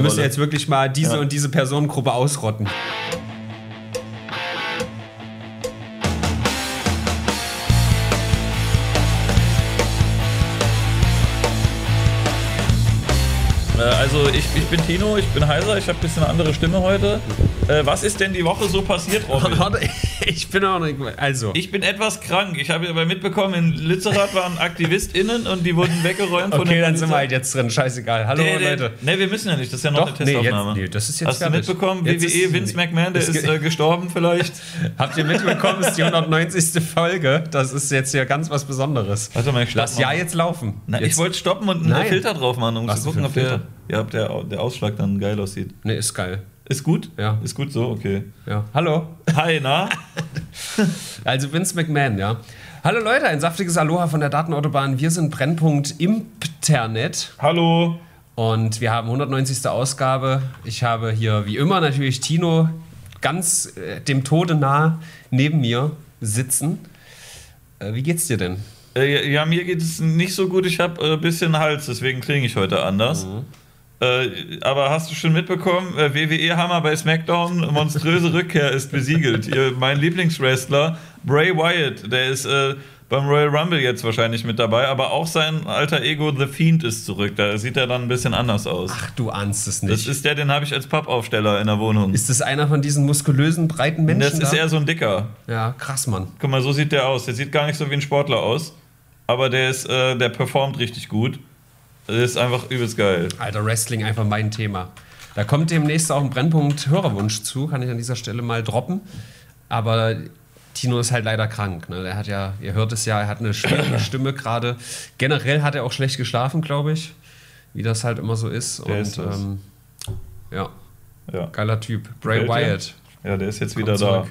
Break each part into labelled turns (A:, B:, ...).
A: Wir müssen jetzt wirklich mal diese
B: Ja.
A: und diese Personengruppe ausrotten.
B: Äh, Also ich, ich bin Tino, ich bin heiser, ich habe ein bisschen eine andere Stimme heute. Äh, was ist denn die Woche so passiert, Robin?
A: Ich bin auch nicht. Also.
B: Ich bin etwas krank. Ich habe aber mitbekommen, in Lützerath waren AktivistInnen und die wurden weggeräumt von
A: okay,
B: der
A: dann sind wir halt jetzt drin. Scheißegal. Hallo,
B: Nee, nee,
A: Leute.
B: nee, wir müssen ja nicht, das ist ja noch
A: Doch,
B: eine
A: nee, jetzt,
B: Testaufnahme.
A: nee, das ist jetzt
B: Hast
A: fertig.
B: du mitbekommen,
A: Jetzt
B: WWE,
A: ist-
B: Vince McMahon, der ist
A: geht-
B: äh, gestorben vielleicht?
A: Habt ihr mitbekommen, es ist die 190. Folge. Das ist jetzt hier ganz was Besonderes.
B: Warte mal, ich stopp
A: Lass
B: mal.
A: ja jetzt laufen.
B: Na,
A: jetzt,
B: ich wollte stoppen und einen
A: Nein.
B: Filter drauf machen, um
A: Was
B: zu gucken, ob der, ja, ob der, der Ausschlag dann geil aussieht.
A: Nee, ist geil.
B: Ist gut?
A: Ja.
B: Ist gut so, okay.
A: Ja. Hallo.
B: Hi, na?
A: Also Vince McMahon, ja. Hallo Leute, ein saftiges Aloha von der Datenautobahn. Wir sind Brennpunkt Internet
B: Hallo.
A: und wir haben 190. Ausgabe. Ich habe hier wie immer natürlich Tino ganz äh, dem Tode nah neben mir sitzen. Äh, wie geht's dir denn?
B: Äh, ja, mir geht es nicht so gut. Ich habe ein äh, bisschen Hals, deswegen klinge ich heute anders.
A: Mhm.
B: Äh, aber hast du schon mitbekommen, äh, WWE-Hammer bei SmackDown, monströse Rückkehr ist besiegelt. Mein Lieblingswrestler, Bray Wyatt, der ist äh, beim Royal Rumble jetzt wahrscheinlich mit dabei, aber auch sein alter Ego The Fiend ist zurück. Da sieht er dann ein bisschen anders aus.
A: Ach, du ahnst es
B: das
A: nicht.
B: ist der, den habe ich als Pappaufsteller in der Wohnung.
A: ist das einer von diesen muskulösen, breiten Menschen?
B: das ist
A: da?
B: eher so ein Dicker.
A: ja, krass, Mann.
B: Guck mal, so sieht der aus. Der sieht gar nicht so wie ein Sportler aus, aber der ist, äh, der performt richtig gut. Der ist einfach übelst geil.
A: Alter, Wrestling einfach mein Thema. Da kommt demnächst auch ein Brennpunkt Hörerwunsch zu, kann ich an dieser Stelle mal droppen. Aber Tino ist halt leider krank. Ne? Der hat ja, ihr hört es ja, er hat eine schwierige Stimme gerade. Generell hat er auch schlecht geschlafen, glaube ich. Wie das halt immer so ist.
B: Der
A: Und
B: ist das.
A: ähm, ja,
B: Ja.
A: geiler Typ. Bray
B: dir?
A: Wyatt.
B: ja, der ist jetzt wieder da.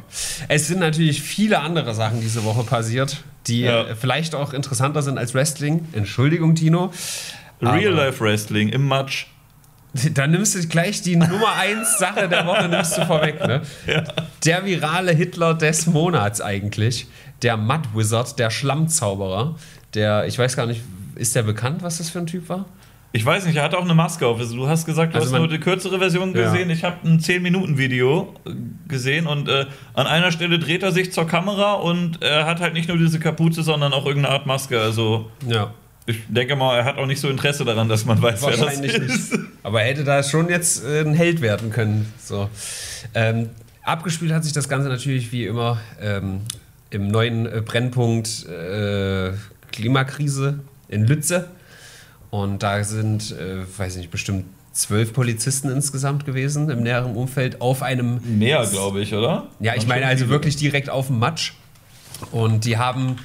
A: Es sind natürlich viele andere Sachen diese Woche passiert, die
B: Ja.
A: äh, vielleicht auch interessanter sind als Wrestling. Entschuldigung, Tino.
B: Real-Life-Wrestling im Matsch.
A: Da nimmst du gleich die Nummer 1 Sache der Woche nimmst du vorweg, ne? Der virale Hitler des Monats eigentlich. Der Mud Wizard, der Schlammzauberer. Der, ich weiß gar nicht, ist der bekannt, was das für ein Typ war?
B: Ich weiß nicht, er hat auch eine Maske auf. Also Du hast gesagt, du
A: Also
B: hast nur die kürzere Version
A: Ja.
B: gesehen. Ich habe ein 10-Minuten-Video äh, gesehen und äh, an einer Stelle dreht er sich zur Kamera und er hat halt nicht nur diese Kapuze, sondern auch irgendeine Art Maske. Also
A: Ja.
B: Ich denke mal, er hat auch nicht so Interesse daran, dass man weiß, wer das
A: Wahrscheinlich
B: ist.
A: nicht. Aber er hätte da schon jetzt äh, ein Held werden können. So. Ähm, abgespielt hat sich das Ganze natürlich wie immer ähm, im neuen äh, Brennpunkt äh, Klimakrise in Lütze. Und da sind, äh, weiß nicht, bestimmt zwölf Polizisten insgesamt gewesen im näheren Umfeld auf einem
B: Mehr, glaube ich, oder?
A: ja, ich meine also wirklich direkt auf dem Matsch. Und die haben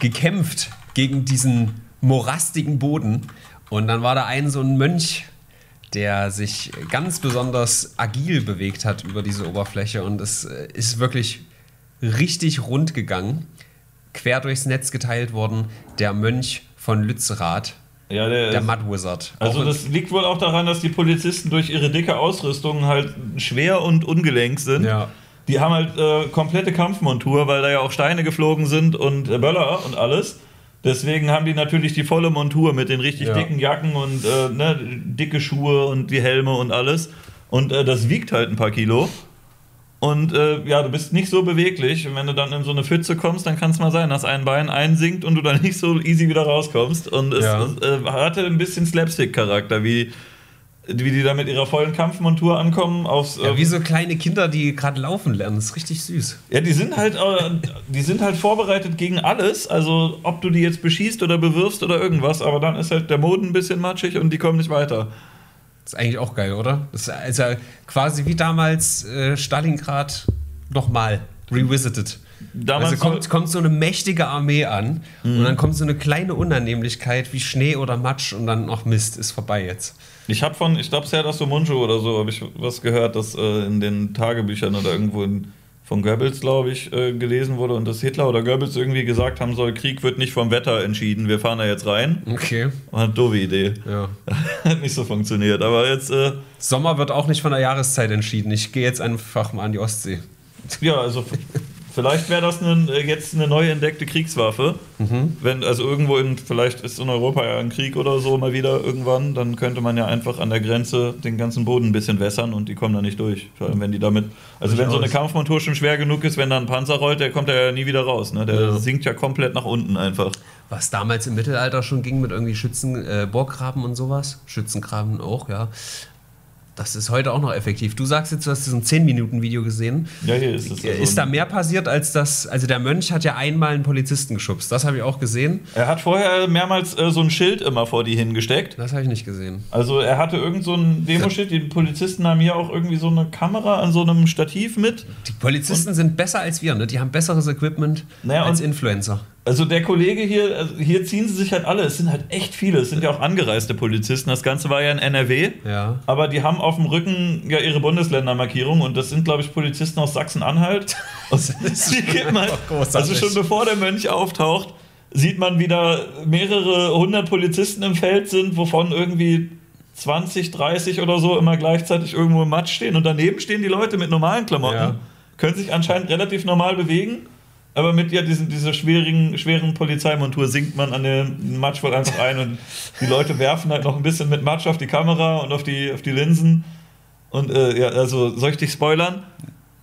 A: gekämpft gegen diesen morastigen Boden. Und dann war da ein so ein Mönch, der sich ganz besonders agil bewegt hat über diese Oberfläche. Und es äh, ist wirklich richtig rund gegangen. Quer durchs Netz geteilt worden. Der Mönch von Lützerath,
B: Ja, der,
A: der Mud Wizard.
B: Also
A: Auch-
B: das liegt wohl auch daran, dass die Polizisten durch ihre dicke Ausrüstung halt schwer und ungelenk sind.
A: Ja.
B: Die haben halt äh, komplette Kampfmontur, weil da ja auch Steine geflogen sind und äh, Böller und alles. Deswegen haben die natürlich die volle Montur mit den richtig
A: Ja.
B: dicken Jacken und äh, ne, dicke Schuhe und die Helme und alles. Und äh, das wiegt halt ein paar Kilo. Und äh, ja, du bist nicht so beweglich. Und wenn du dann in so eine Pfütze kommst, dann kann es mal sein, dass ein Bein einsinkt und du dann nicht so easy wieder rauskommst. Und es,
A: Ja.
B: es äh, hatte ein bisschen Slapstick-Charakter, wie, wie die da mit ihrer vollen Kampfmontur ankommen. Aufs,
A: ja,
B: ähm,
A: wie so kleine Kinder, die gerade laufen lernen. Das ist richtig süß.
B: ja, die sind halt, äh, die sind halt vorbereitet gegen alles. Also ob du die jetzt beschießt oder bewirfst oder irgendwas, aber dann ist halt der Boden ein bisschen matschig und die kommen nicht weiter.
A: Das ist eigentlich auch geil, oder? Das ist also quasi wie damals äh, Stalingrad nochmal revisited.
B: Damals
A: also kommt, kommt so eine mächtige Armee an und dann kommt so eine kleine Unannehmlichkeit wie Schnee oder Matsch und dann noch Mist, ist vorbei jetzt.
B: Ich habe von, ich glaube, Serdar Somuncu oder so, habe ich was gehört, dass äh, in den Tagebüchern oder irgendwo in, von Goebbels, glaube ich, äh, gelesen wurde und dass Hitler oder Goebbels irgendwie gesagt haben soll, Krieg wird nicht vom Wetter entschieden, wir fahren da jetzt rein.
A: Okay.
B: War eine doofe Idee.
A: Ja.
B: Hat nicht so funktioniert. Aber jetzt, äh,
A: Sommer wird auch nicht von der Jahreszeit entschieden. Ich gehe jetzt einfach mal an die Ostsee.
B: ja, also Vielleicht wäre das eine, äh, jetzt eine neu entdeckte Kriegswaffe.
A: Mhm.
B: Wenn, also irgendwo in, vielleicht ist in Europa ja ein Krieg oder so mal wieder irgendwann, dann könnte man ja einfach an der Grenze den ganzen Boden ein bisschen wässern und die kommen da nicht durch. Vor allem, wenn die damit, also wenn so eine. Kampfmontur schon schwer genug ist, wenn da ein Panzer rollt, der kommt ja nie wieder raus. Ne? Der
A: Ja.
B: sinkt ja komplett nach unten einfach.
A: Was damals im Mittelalter schon ging mit irgendwie Schützen, äh, Burggraben und sowas. Schützengraben auch, ja. Das ist heute auch noch effektiv. Du sagst jetzt, du hast so ein 10-Minuten-Video gesehen.
B: Ja, hier ist es.
A: Ist
B: also-
A: da mehr passiert als das? Also der Mönch hat ja einmal einen Polizisten geschubst. Das habe ich auch gesehen.
B: Er hat vorher mehrmals äh, so ein Schild immer vor die hingesteckt.
A: Das habe ich nicht gesehen.
B: Also er hatte irgend so ein Demoschild. Die Polizisten haben hier auch irgendwie so eine Kamera an so einem Stativ mit.
A: Die Polizisten sind besser als wir, ne? Die haben besseres Equipment
B: Naja,
A: als
B: und-
A: Influencer.
B: Also der Kollege hier, also hier ziehen sie sich halt alle. Es sind halt echt viele. Es sind ja auch angereiste Polizisten. Das Ganze war ja in NRW.
A: Ja.
B: Aber die haben auf dem Rücken ja ihre Bundesländermarkierung und das sind, glaube ich, Polizisten aus Sachsen-Anhalt. Halt, also schon bevor der Mönch auftaucht, sieht man wieder mehrere hundert Polizisten im Feld sind, wovon irgendwie 20, 30 oder so immer gleichzeitig irgendwo im Matsch stehen. Und daneben stehen die Leute mit normalen Klamotten,
A: Ja.
B: können sich anscheinend relativ normal bewegen. Aber mit ja, diesen, dieser schwierigen, schweren Polizeimontur sinkt man an den Matsch voll einfach ein und die Leute werfen halt noch ein bisschen mit Matsch auf die Kamera und auf die, auf die Linsen. Und äh, ja, also soll ich dich spoilern?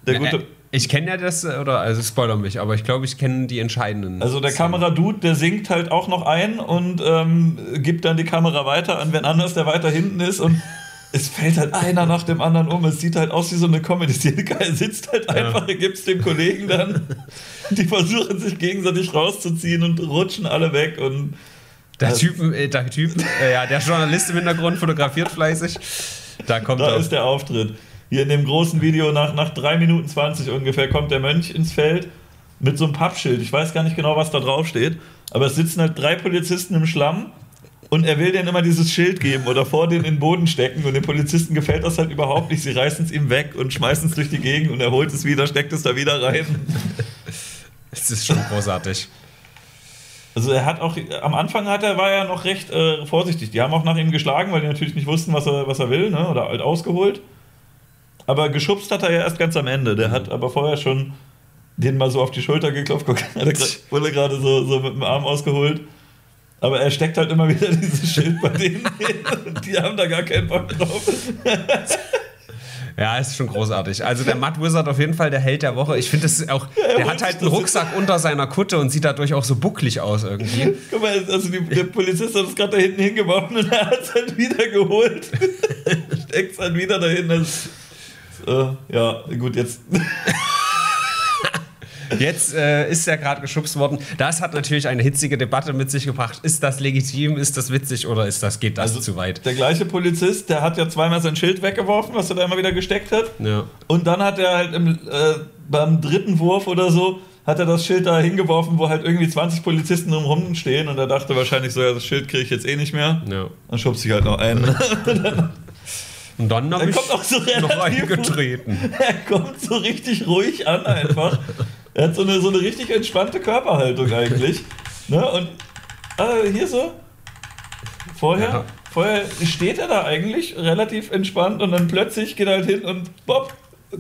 B: Der gute,
A: Äh, ich kenne ja das, äh, oder also spoiler mich, aber ich glaube, ich kenne die entscheidenden.
B: also der. Kameradude, der sinkt halt auch noch ein und ähm, gibt dann die Kamera weiter an wen anders, der weiter hinten ist und es fällt halt einer nach dem anderen um. Es sieht halt aus wie so eine Comedy. Er sitzt halt einfach, er gibt es dem Kollegen dann. Die versuchen sich gegenseitig rauszuziehen und rutschen alle weg und
A: Der
B: Das-
A: Typ, äh, der Typ, äh, ja, der Journalist im Hintergrund fotografiert fleißig. Da kommt
B: Da
A: er.
B: ist der Auftritt. Hier in dem großen Video nach, nach 3 Minuten 20 ungefähr kommt der Mönch ins Feld mit so einem Pappschild. Ich weiß gar nicht genau, was da drauf steht. Aber es sitzen halt drei Polizisten im Schlamm und er will denen immer dieses Schild geben oder vor denen in den Boden stecken. Und den Polizisten gefällt das halt überhaupt nicht. Sie reißen es ihm weg und schmeißen es durch die Gegend und er holt es wieder, steckt es da wieder rein.
A: Es ist schon großartig.
B: Also er hat auch, am Anfang hat er, war er noch recht äh, vorsichtig. Die haben auch nach ihm geschlagen, weil die natürlich nicht wussten, was er, was er will, ne? oder halt ausgeholt. Aber geschubst hat er ja erst ganz am Ende. Der hat aber vorher schon den mal so auf die Schulter geklopft. Guck, hat er wurde gerade so, so mit dem Arm ausgeholt. Aber er steckt halt immer wieder dieses Schild bei denen hin und die haben da gar keinen Bock drauf.
A: Ja, ist schon großartig. Also der Mud Wizard auf jeden Fall der Held der Woche. Ich finde, das auch, der hat halt einen Rucksack unter seiner Kutte und sieht dadurch auch so bucklig aus irgendwie.
B: Guck mal, also die, der Polizist hat es gerade da hinten hingeworfen und er hat es halt wieder geholt. Steckt es halt wieder dahin. Das, äh, ja, gut, jetzt.
A: Jetzt äh, ist er gerade geschubst worden. Das hat natürlich eine hitzige Debatte mit sich gebracht. Ist das legitim? Ist das witzig oder ist das, geht das zu weit?
B: Der gleiche Polizist, der hat ja zweimal sein Schild weggeworfen, was er da immer wieder gesteckt hat.
A: Ja.
B: Und dann hat er halt im, äh, beim dritten Wurf oder so, hat er das Schild da hingeworfen, wo halt irgendwie 20 Polizisten drumherum stehen. Und er dachte wahrscheinlich so, ja, das Schild kriege ich jetzt eh nicht mehr.
A: ja.
B: Dann schubst ich halt noch ein.
A: Und dann habe
B: Er
A: ich
B: kommt auch so
A: noch eingetreten.
B: Er kommt so richtig ruhig an einfach. Er hat so eine, so eine richtig entspannte Körperhaltung eigentlich. Ne? Und äh, hier so. Vorher,
A: Ja.
B: vorher steht er da eigentlich relativ entspannt und dann plötzlich geht er halt hin und bopp,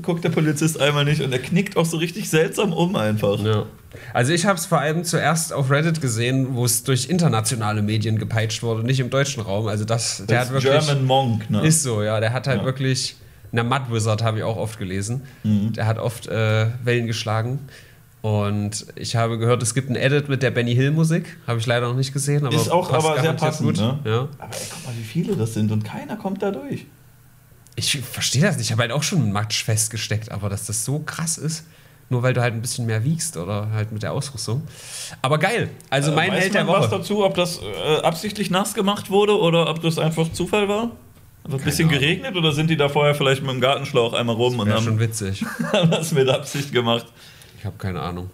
B: guckt der Polizist einmal nicht und er knickt auch so richtig seltsam um einfach.
A: Ja. Also ich habe es vor allem zuerst auf Reddit gesehen, wo es durch internationale Medien gepeitscht wurde, nicht im deutschen Raum. Also das, der
B: Das
A: hat wirklich
B: German Monk, ne?
A: ist so, ja, der hat halt
B: Ja.
A: wirklich na Mud Wizard habe ich auch oft gelesen.
B: Mhm.
A: Der hat oft äh, Wellen geschlagen. Und ich habe gehört, es gibt ein Edit mit der Benny Hill Musik, habe ich leider noch nicht gesehen, aber
B: Ist auch aber sehr passend, ne?
A: Ja.
B: Aber ey, guck mal, wie viele das sind und keiner kommt da durch.
A: Ich verstehe das nicht. Ich habe halt auch schon Matsch festgesteckt, aber dass das so krass ist, nur weil du halt ein bisschen mehr wiegst oder halt mit der Ausrüstung. Aber geil. Also mein
B: Äh,
A: Held der
B: man was
A: Woche.
B: dazu, ob das äh, absichtlich nass gemacht wurde oder ob das einfach Zufall war? Hat ein bisschen
A: Ahnung.
B: geregnet oder sind die da vorher vielleicht mit dem Gartenschlauch einmal rum und
A: Wäre
B: haben,
A: schon witzig.
B: haben das mit Absicht gemacht?
A: Ich habe keine Ahnung.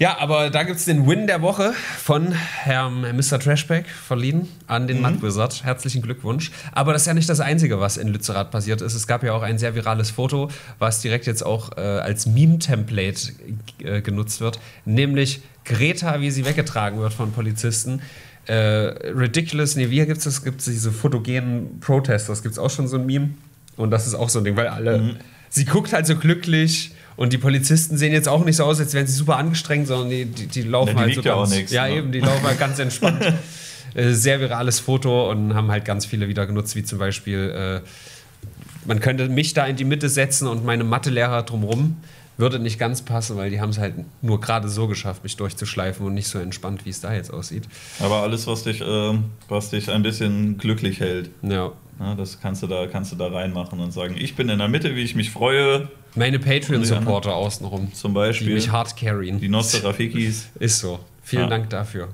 A: Ja, aber da gibt es den Win der Woche von Herrn Mr. Trashback verliehen an den Mud Wizard. Herzlichen Glückwunsch. Aber das ist ja nicht das Einzige, was in Lützerath passiert ist. Es gab ja auch ein sehr virales Foto, was direkt jetzt auch äh, als Meme-Template äh, genutzt wird. Nämlich Greta, wie sie weggetragen wird von Polizisten. Äh, ridiculous, nee, wie gibt es das? Gibt es diese fotogenen Protesters? Gibt es auch schon so ein Meme? Und das ist auch so ein Ding, weil alle. Sie guckt halt so glücklich Und die Polizisten sehen jetzt auch nicht so aus, als wären sie super angestrengt, sondern die, die, die laufen
B: Ja, die
A: halt so
B: ja auch nix,
A: Ja,
B: ne?
A: eben, die laufen halt ganz entspannt. Äh, Sehr virales Foto und haben halt ganz viele wieder genutzt, wie zum Beispiel, äh, man könnte mich da in die Mitte setzen und meine Mathelehrer drumrum. Würde nicht ganz passen, weil die haben es halt nur gerade so geschafft, mich durchzuschleifen und nicht so entspannt, wie es da jetzt aussieht.
B: Aber alles, was dich, ähm, was dich ein bisschen glücklich hält,
A: Ja.
B: ne, das kannst du, da, kannst du da reinmachen und sagen, ich bin in der Mitte, wie ich mich freue,
A: Meine Patreon-Supporter außenrum,
B: zum
A: die
B: Beispiel.
A: mich hard carryen.
B: Die Nosterafikis.
A: Ist so. Vielen
B: Ja.
A: Dank dafür.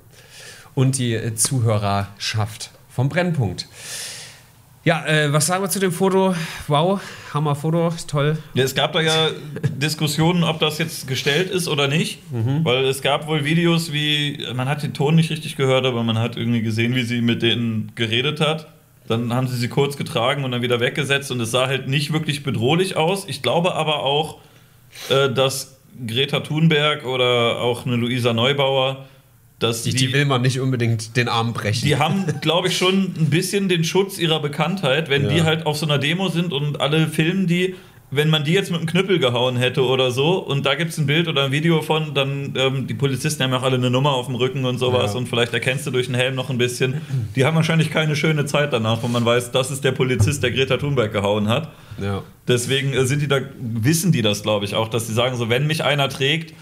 A: Und die äh, Zuhörerschaft vom Brennpunkt. Ja, äh, was sagen wir zu dem Foto? Wow, Hammer Foto, toll.
B: Ja, es gab da ja Diskussionen, ob das jetzt gestellt ist oder nicht, weil es gab wohl Videos, wie man hat den Ton nicht richtig gehört, aber man hat irgendwie gesehen, wie sie mit denen geredet hat. Dann haben sie sie kurz getragen und dann wieder weggesetzt und es sah halt nicht wirklich bedrohlich aus. Ich glaube aber auch, äh, dass Greta Thunberg oder auch eine Luisa Neubauer, dass
A: Die, die will man nicht unbedingt den Arm brechen.
B: die haben, glaube ich, schon ein bisschen den Schutz ihrer Bekanntheit, wenn
A: Ja.
B: die halt auf so einer Demo sind und alle filmen die. Wenn man die jetzt mit einem Knüppel gehauen hätte oder so und da gibt es ein Bild oder ein Video von, dann ähm, die Polizisten haben ja auch alle eine Nummer auf dem Rücken und sowas
A: Ja.
B: und vielleicht erkennst du durch den Helm noch ein bisschen. Die haben wahrscheinlich keine schöne Zeit danach, wo man weiß, das ist der Polizist, der Greta Thunberg gehauen hat.
A: ja.
B: Deswegen äh, sind die da, wissen die das, glaube ich, auch, dass sie sagen, so wenn mich einer trägt,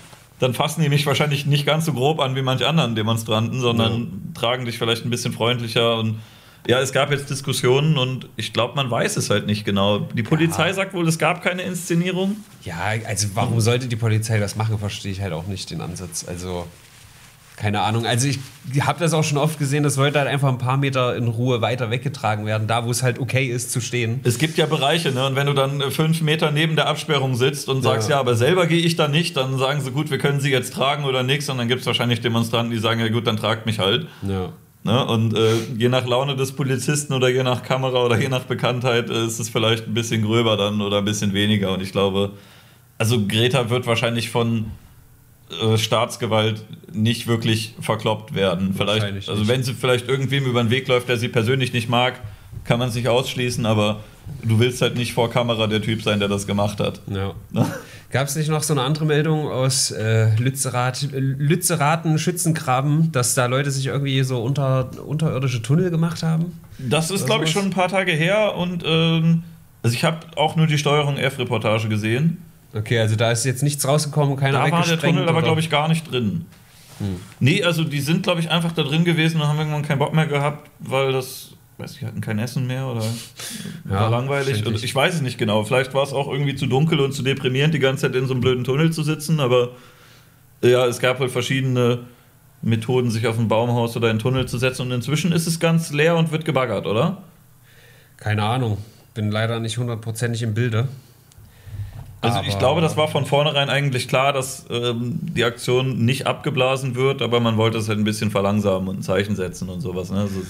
B: dann fassen die mich wahrscheinlich nicht ganz so grob an wie manche anderen Demonstranten, sondern tragen dich vielleicht ein bisschen freundlicher und ja, es gab jetzt Diskussionen und ich glaube, man weiß es halt nicht genau. Die Polizei sagt wohl, es gab keine Inszenierung.
A: ja, also warum sollte die Polizei das machen, verstehe ich halt auch nicht den Ansatz. Also, keine Ahnung. Also ich habe das auch schon oft gesehen, das sollte halt einfach ein paar Meter in Ruhe weiter weggetragen werden, da wo es halt okay ist zu stehen.
B: Es gibt ja Bereiche, ne? Und wenn du dann äh, fünf Meter neben der Absperrung sitzt und sagst, ja,
A: Ja.
B: aber selber gehe ich da nicht, dann sagen sie, gut, wir können sie jetzt tragen oder nichts. Und dann gibt es wahrscheinlich Demonstranten, die sagen, ja gut, dann tragt mich halt.
A: Ja.
B: Ne? Und äh, je nach Laune des Polizisten oder je nach Kamera oder je nach Bekanntheit äh, ist es vielleicht ein bisschen gröber dann oder ein bisschen weniger. Und ich glaube, also Greta wird wahrscheinlich von äh, Staatsgewalt nicht wirklich verkloppt werden. Vielleicht, also wenn sie vielleicht irgendwem über den Weg läuft, der sie persönlich nicht mag, kann man es nicht ausschließen, aber du willst halt nicht vor Kamera der Typ sein, der das gemacht hat.
A: Ja. Gab es nicht noch so eine andere Meldung aus äh, Lützerath, Lützeraten, Schützengraben, dass da Leute sich irgendwie so unter, unterirdische Tunnel gemacht haben?
B: Das ist, glaube ich, schon ein paar Tage her und ähm, also ich habe auch nur die Steuerung F-Reportage gesehen.
A: Okay, also da ist jetzt nichts rausgekommen, keiner
B: Da war der. Tunnel aber, glaube ich, gar nicht drin.
A: Hm.
B: Nee, also die sind, glaube ich, einfach da drin gewesen und haben irgendwann keinen Bock mehr gehabt, weil das, weiß ich, hatten kein Essen mehr oder
A: Ja,
B: war langweilig. Und ich weiß es nicht genau. Vielleicht war es auch irgendwie zu dunkel und zu deprimierend, die ganze Zeit in so einem blöden Tunnel zu sitzen, aber ja, es gab halt verschiedene Methoden, sich auf ein Baumhaus oder in einen Tunnel zu setzen und inzwischen ist es ganz leer und wird gebaggert, oder?
A: Keine Ahnung. Bin leider nicht hundertprozentig im Bilde.
B: Also ich
A: Aber-
B: glaube, das war von vornherein eigentlich klar, dass ähm, die Aktion nicht abgeblasen wird, aber man wollte es halt ein bisschen verlangsamen und ein Zeichen setzen und sowas. Ne? Also,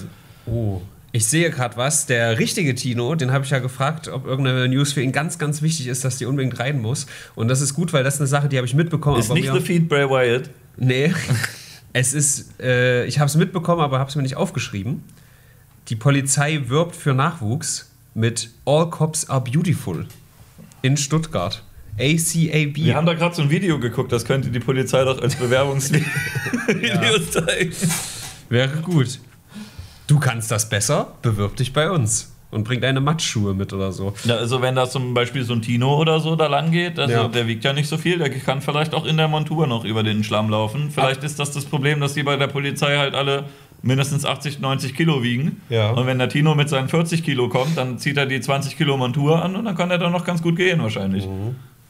A: Oh. Ich sehe gerade was. Der richtige Tino, den habe ich ja gefragt, ob irgendeine News für ihn ganz, ganz wichtig ist, dass die unbedingt rein muss. Und das ist gut, weil das ist eine Sache, die habe ich mitbekommen.
B: ist nicht The Feed Bray Wyatt.
A: Nee. es ist, äh, ich habe es mitbekommen, aber habe es mir nicht aufgeschrieben. Die Polizei wirbt für Nachwuchs mit All Cops are Beautiful in Stuttgart. ACAB.
B: Wir haben da gerade so ein Video geguckt, das könnte die Polizei doch als Bewerbungsvideo zeigen.
A: Wäre gut. Du kannst das besser, bewirb dich bei uns und bring deine Matschschuhe mit oder so.
B: Ja, also wenn da zum Beispiel so ein Tino oder so da lang geht, also
A: Ja.
B: der wiegt ja nicht so viel, der kann vielleicht auch in der Montur noch über den Schlamm laufen. Vielleicht ist das das Problem, dass die bei der Polizei halt alle mindestens 80, 90 Kilo wiegen.
A: Ja.
B: Und wenn der Tino mit seinen 40 Kilo kommt, dann zieht er die 20 Kilo Montur an und dann kann er dann noch ganz gut gehen wahrscheinlich.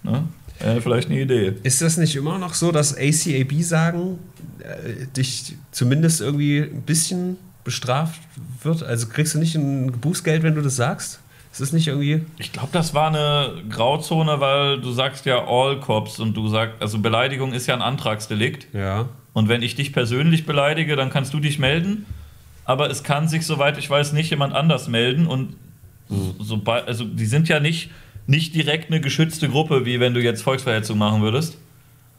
B: Ne? Äh, vielleicht eine Idee.
A: Ist das nicht immer noch so, dass ACAB sagen, äh, dich zumindest irgendwie ein bisschen bestraft wird? Also kriegst du nicht ein Bußgeld, wenn du das sagst? Ist das nicht irgendwie.
B: Ich glaube, das war eine Grauzone, weil du sagst ja All Cops und du sagst, also Beleidigung ist ja ein Antragsdelikt.
A: Ja.
B: Und wenn ich dich persönlich beleidige, dann kannst du dich melden. Aber es kann sich, soweit ich weiß, nicht jemand anders melden. Und so, sobald, also die sind ja nicht, nicht direkt eine geschützte Gruppe, wie wenn du jetzt Volksverhetzung machen würdest.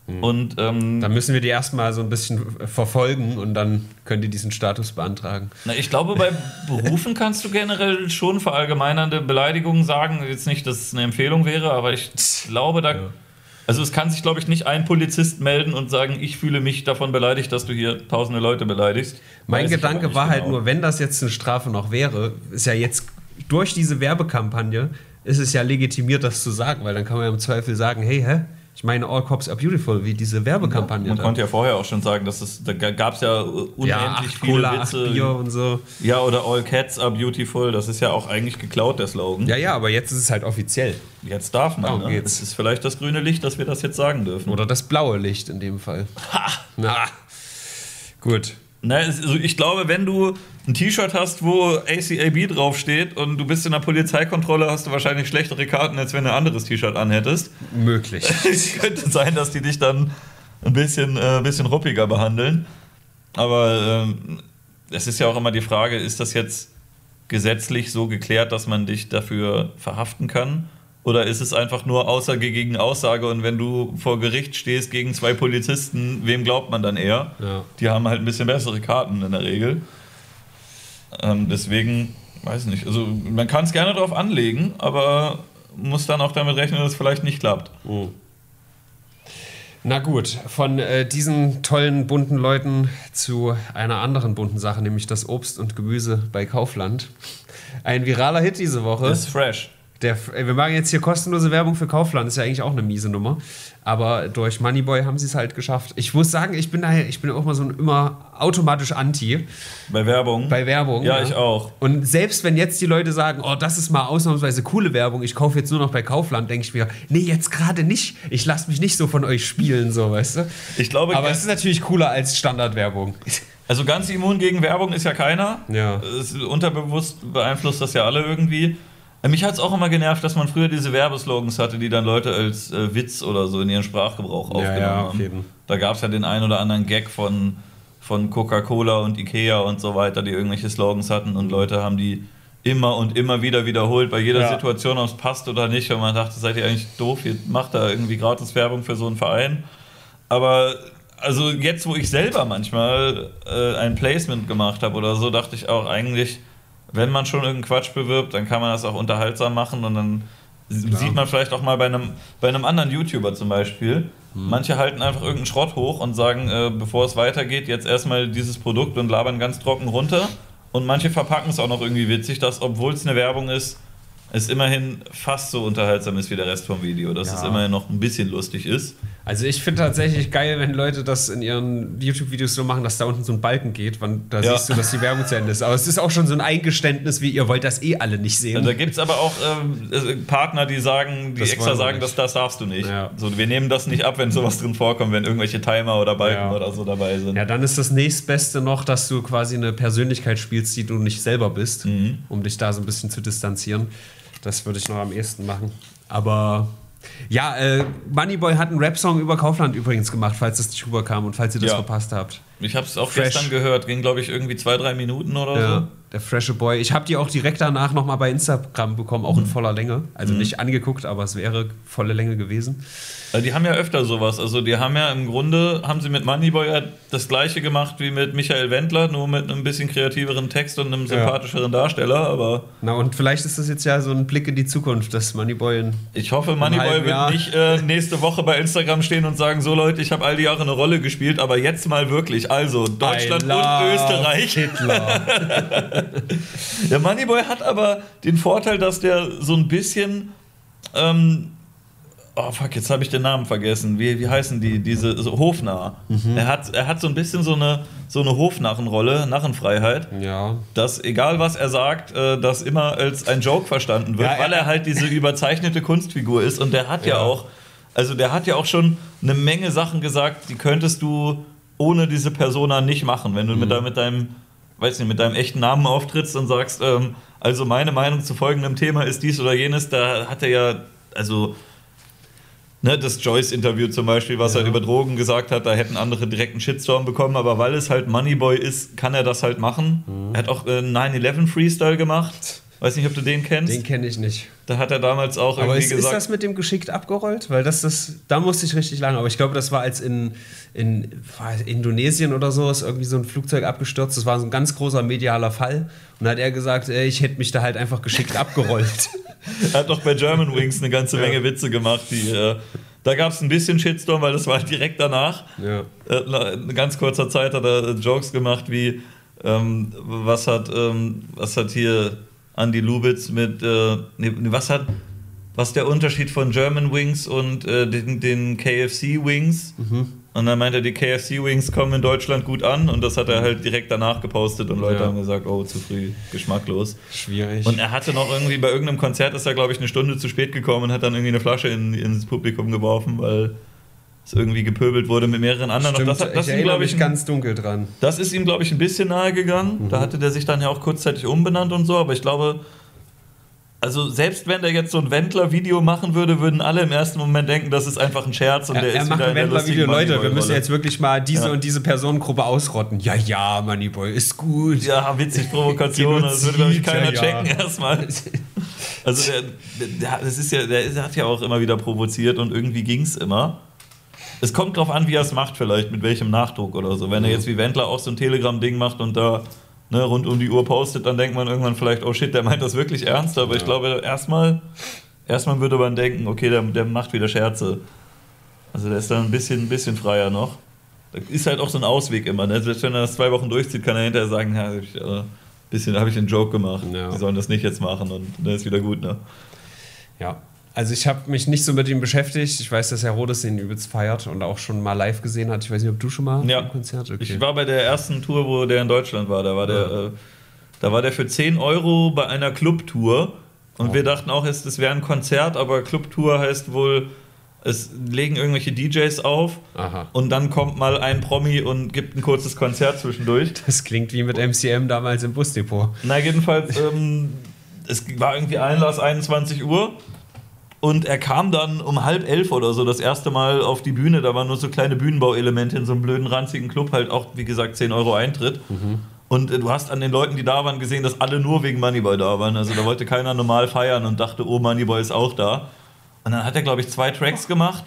B: Und ähm,
A: Dann müssen wir die erstmal so ein bisschen verfolgen und dann können die diesen Status beantragen.
B: na, ich glaube, bei Berufen kannst du generell schon verallgemeinernde Beleidigungen sagen. Jetzt nicht, dass es eine Empfehlung wäre, aber ich glaube, da
A: Ja.
B: Also es kann sich, glaube ich, nicht ein Polizist melden und sagen, ich fühle mich davon beleidigt, dass du hier tausende Leute beleidigst.
A: Mein
B: Weiß
A: Gedanke war halt
B: genau.
A: nur, wenn das jetzt eine Strafe noch wäre, ist ja jetzt durch diese Werbekampagne ist es ja legitimiert, das zu sagen, weil dann kann man ja im Zweifel sagen, hey, hä? Ich meine, All Cops are beautiful, wie diese Werbekampagne.
B: Man
A: da.
B: konnte ja vorher auch schon sagen, dass es, da gab es ja unendlich
A: ja, acht
B: viele
A: Cola, acht
B: Witze.
A: Bier und so.
B: Ja, oder All Cats are beautiful, das ist ja auch eigentlich geklaut, der Slogan.
A: Ja, ja, aber jetzt ist es halt offiziell.
B: Jetzt darf man.
A: Darum
B: Ne?
A: geht's.
B: Es ist vielleicht das grüne Licht, dass wir das jetzt sagen dürfen.
A: Oder das blaue Licht in dem Fall. Na, gut.
B: Ne, es- also ich glaube, wenn du ein T-Shirt hast, wo ACAB draufsteht und du bist in der Polizeikontrolle, hast du wahrscheinlich schlechtere Karten, als wenn du ein anderes T-Shirt anhättest.
A: Möglich.
B: es könnte sein, dass die dich dann ein bisschen, äh, bisschen ruppiger behandeln. Aber ähm, es ist ja auch immer die Frage, ist das jetzt gesetzlich so geklärt, dass man dich dafür verhaften kann? Oder ist es einfach nur Aussage gegen Aussage und wenn du vor Gericht stehst gegen zwei Polizisten, wem glaubt man dann eher?
A: Ja.
B: Die haben halt ein bisschen bessere Karten in der Regel. Ähm, deswegen, weiß nicht, also man kann es gerne drauf anlegen, aber muss dann auch damit rechnen, dass es vielleicht nicht klappt.
A: Na gut, von äh, diesen tollen bunten Leuten zu einer anderen bunten Sache, nämlich das Obst und Gemüse bei Kaufland. Ein viraler Hit diese Woche.
B: Ist fresh.
A: Der, wir machen jetzt hier kostenlose Werbung für Kaufland, ist ja eigentlich auch eine miese Nummer. Aber durch Moneyboy haben sie es halt geschafft. Ich muss sagen, ich bin daher, ich bin auch mal so ein immer automatisch Anti
B: Bei Werbung.
A: bei Werbung.
B: Ja, ich auch.
A: Und selbst wenn jetzt die Leute sagen, oh, das ist mal ausnahmsweise coole Werbung, ich kaufe jetzt nur noch bei Kaufland, denke ich mir, nee, jetzt gerade nicht. Ich lasse mich nicht so von euch spielen, so, weißt du?
B: Ich glaube,
A: Aber es ist natürlich cooler als Standardwerbung.
B: also ganz immun gegen Werbung ist ja keiner.
A: Ja.
B: Ist unterbewusst beeinflusst das ja alle irgendwie. Mich hat es auch immer genervt, dass man früher diese Werbeslogans hatte, die dann Leute als äh, Witz oder so in ihren Sprachgebrauch aufgenommen
A: ja, auf
B: haben. Da gab es ja den einen oder anderen Gag von, von Coca-Cola und Ikea und so weiter, die irgendwelche Slogans hatten und Leute haben die immer und immer wieder wiederholt bei jeder
A: Ja.
B: Situation, ob es passt oder nicht. Und man dachte, seid ihr eigentlich doof, ihr macht da irgendwie gratis Werbung für so einen Verein. Aber also jetzt, wo ich selber manchmal äh, ein Placement gemacht habe oder so, dachte ich auch eigentlich, wenn man schon irgendeinen Quatsch bewirbt, dann kann man das auch unterhaltsam machen und dann sieht man vielleicht auch mal bei einem, bei einem anderen YouTuber zum Beispiel. Manche halten einfach irgendeinen Schrott hoch und sagen, äh, bevor es weitergeht, jetzt erstmal dieses Produkt und labern ganz trocken runter. Und manche verpacken es auch noch irgendwie witzig, dass, obwohl es eine Werbung ist, es immerhin fast so unterhaltsam ist wie der Rest vom Video, dass
A: Ja.
B: es immerhin noch ein bisschen lustig ist.
A: Also ich finde tatsächlich geil, wenn Leute das in ihren YouTube-Videos so machen, dass da unten so ein Balken geht, wann, da
B: Ja.
A: siehst du, dass die Werbung zu Ende ist. Aber es ist auch schon so ein Eingeständnis, wie ihr wollt das eh alle nicht sehen.
B: Also da gibt es aber auch ähm, äh, Partner, die sagen, die
A: Das
B: extra sagen, dass das darfst du nicht.
A: Ja.
B: So, wir nehmen das nicht ab, wenn sowas drin vorkommt, wenn irgendwelche Timer oder Balken oder so dabei sind.
A: Ja, dann ist das nächstbeste noch, dass du quasi eine Persönlichkeit spielst, die du nicht selber bist,
B: Mhm.
A: um dich da so ein bisschen zu distanzieren. Das würde ich noch am ehesten machen. Aber ja, äh, Moneyboy hat einen Rap-Song über Kaufland übrigens gemacht, falls das nicht rüberkam und falls ihr das
B: Ja.
A: verpasst habt.
B: Ich habe es auch
A: Fresh.
B: gestern gehört, ging glaube ich irgendwie zwei, drei Minuten oder
A: Ja,
B: so.
A: der frische Boy. Ich habe die auch direkt danach nochmal bei Instagram bekommen,
B: Mhm.
A: auch in voller Länge. Also nicht angeguckt, aber es wäre volle Länge gewesen.
B: Also die haben ja öfter sowas. Also die haben ja im Grunde, haben sie mit Moneyboy ja das gleiche gemacht wie mit Michael Wendler, nur mit einem bisschen kreativeren Text und einem sympathischeren Darsteller. Aber
A: Na und vielleicht ist das jetzt ja so ein Blick in die Zukunft, dass Moneyboy in
B: ich hoffe, Moneyboy wird nicht äh, nächste Woche bei Instagram stehen und sagen, so Leute, ich habe all die Jahre eine Rolle gespielt, aber jetzt mal wirklich. Also Deutschland
A: I
B: und Österreich.
A: Hitler.
B: Der Moneyboy hat aber den Vorteil, dass der so ein bisschen. Ähm, oh fuck, jetzt habe ich den Namen vergessen. Wie, wie heißen die? Diese so Hofnarr. Er, hat, er hat so ein bisschen so eine, so eine Hofnarrenrolle, Narrenfreiheit,
A: ja.
B: dass egal was er sagt, äh, das immer als ein Joke verstanden wird,
A: Ja,
B: weil
A: er-
B: er halt diese überzeichnete Kunstfigur ist. Und der hat ja,
A: Ja.
B: auch. Also der hat ja auch schon eine Menge Sachen gesagt, die könntest du ohne diese Persona nicht machen, wenn du
A: Mhm.
B: mit, deinem- mit deinem, weiß nicht, mit deinem echten Namen auftrittst und sagst, ähm, also meine Meinung zu folgendem Thema ist dies oder jenes, da hat er ja, also ne, das Joyce-Interview zum Beispiel, was
A: Ja.
B: er über Drogen gesagt hat, da hätten andere direkt einen Shitstorm bekommen, aber weil es halt Moneyboy ist, kann er das halt machen.
A: Mhm.
B: Er hat auch äh, 9-11 Freestyle gemacht. Weiß nicht, ob du den kennst.
A: Den kenne ich nicht.
B: da hat er damals auch
A: Aber
B: irgendwie
A: ist, ist
B: gesagt.
A: das mit dem geschickt abgerollt? Weil das, das, da musste ich richtig lange. Aber ich glaube, das war als in, in Indonesien oder so ist irgendwie so ein Flugzeug abgestürzt. Das war so ein ganz großer medialer Fall. Und da hat er gesagt, ey, ich hätte mich da halt einfach geschickt abgerollt.
B: Er hat doch bei German Wings eine ganze
A: Ja.
B: Menge Witze gemacht, die, äh, Da gab es ein bisschen Shitstorm, weil das war direkt danach.
A: Ja.
B: Äh, In ganz kurzer Zeit hat er Jokes gemacht wie, ähm, was, hat, ähm, was hat hier Andy Lubitz mit, äh, nee, was hat, was der Unterschied von German Wings und äh, den, den KFC Wings? Und dann meinte er, die KFC Wings kommen in Deutschland gut an und das hat er halt direkt danach gepostet und Leute
A: Ja.
B: haben gesagt, oh, zu früh, geschmacklos.
A: Schwierig.
B: Und er hatte noch irgendwie bei irgendeinem Konzert ist er, glaube ich, eine Stunde zu spät gekommen und hat dann irgendwie eine Flasche in, ins Publikum geworfen, weil es irgendwie gepöbelt wurde mit mehreren anderen.
A: Stimmt,
B: das, hat- das,
A: ich
B: ist ihm,
A: erinnere
B: glaub ich,
A: mich ganz dunkel dran.
B: das ist ihm, glaube ich, ein bisschen nahe gegangen. Da hatte der sich dann ja auch kurzzeitig umbenannt und so, aber ich glaube, also selbst wenn der jetzt so ein Wendler-Video machen würde, würden alle im ersten Moment denken, das ist einfach ein Scherz und
A: Er,
B: der
A: er
B: ist
A: macht
B: wieder
A: ein Wendler-Video, Leute, wir müssen jetzt wirklich mal diese
B: Ja.
A: und diese Personengruppe ausrotten. Ja, ja, Moneyboy, ist gut.
B: Ja, witzig, Provokation, das würde, glaube ich, keiner
A: ja,
B: checken erstmal. Also der, der, das ist ja, der hat ja auch immer wieder provoziert und irgendwie ging es immer. Es kommt drauf an, wie er es macht, vielleicht, mit welchem Nachdruck oder so. Wenn er jetzt wie Wendler auch so ein Telegram-Ding macht und da ne, rund um die Uhr postet, dann denkt man irgendwann vielleicht, oh shit, der meint das wirklich ernst. Aber ich glaube, erstmal, erstmal würde man denken, okay, der, der macht wieder Scherze. Also der ist dann ein bisschen, ein bisschen freier noch. Da ist halt auch so ein Ausweg immer. Ne? Selbst wenn er das zwei Wochen durchzieht, kann er hinterher sagen, ja, ich, äh, bisschen habe ich einen Joke gemacht.
A: Ja.
B: Die sollen das nicht jetzt machen und dann ist wieder gut, ne?
A: Ja. Also ich habe mich nicht so mit ihm beschäftigt. Ich weiß, dass Herr Rodes ihn übelst feiert und auch schon mal live gesehen hat. Ich weiß nicht, ob du schon mal
B: Ja.
A: im Konzert? Okay.
B: Ich war bei der ersten Tour, wo der in Deutschland war. Da war der,
A: Ja.
B: äh, da war der für 10 Euro bei einer Clubtour. Und
A: Oh.
B: wir dachten auch, es es wäre ein Konzert, aber Clubtour heißt wohl, es legen irgendwelche DJs auf
A: Aha.
B: und dann kommt mal ein Promi und gibt ein kurzes Konzert zwischendurch.
A: Das klingt wie mit MCM damals im Busdepot.
B: Na, jedenfalls, ähm, es war irgendwie Einlass 21 Uhr. Und er kam dann um halb elf oder so das erste Mal auf die Bühne. Da waren nur so kleine Bühnenbauelemente in so einem blöden, ranzigen Club. Halt auch, wie gesagt, 10 Euro Eintritt. Und äh, du hast an den Leuten, die da waren, gesehen, dass alle nur wegen Moneyboy da waren. Also da wollte keiner normal feiern und dachte, oh, Moneyboy ist auch da. Und dann hat er, glaube ich, zwei Tracks gemacht.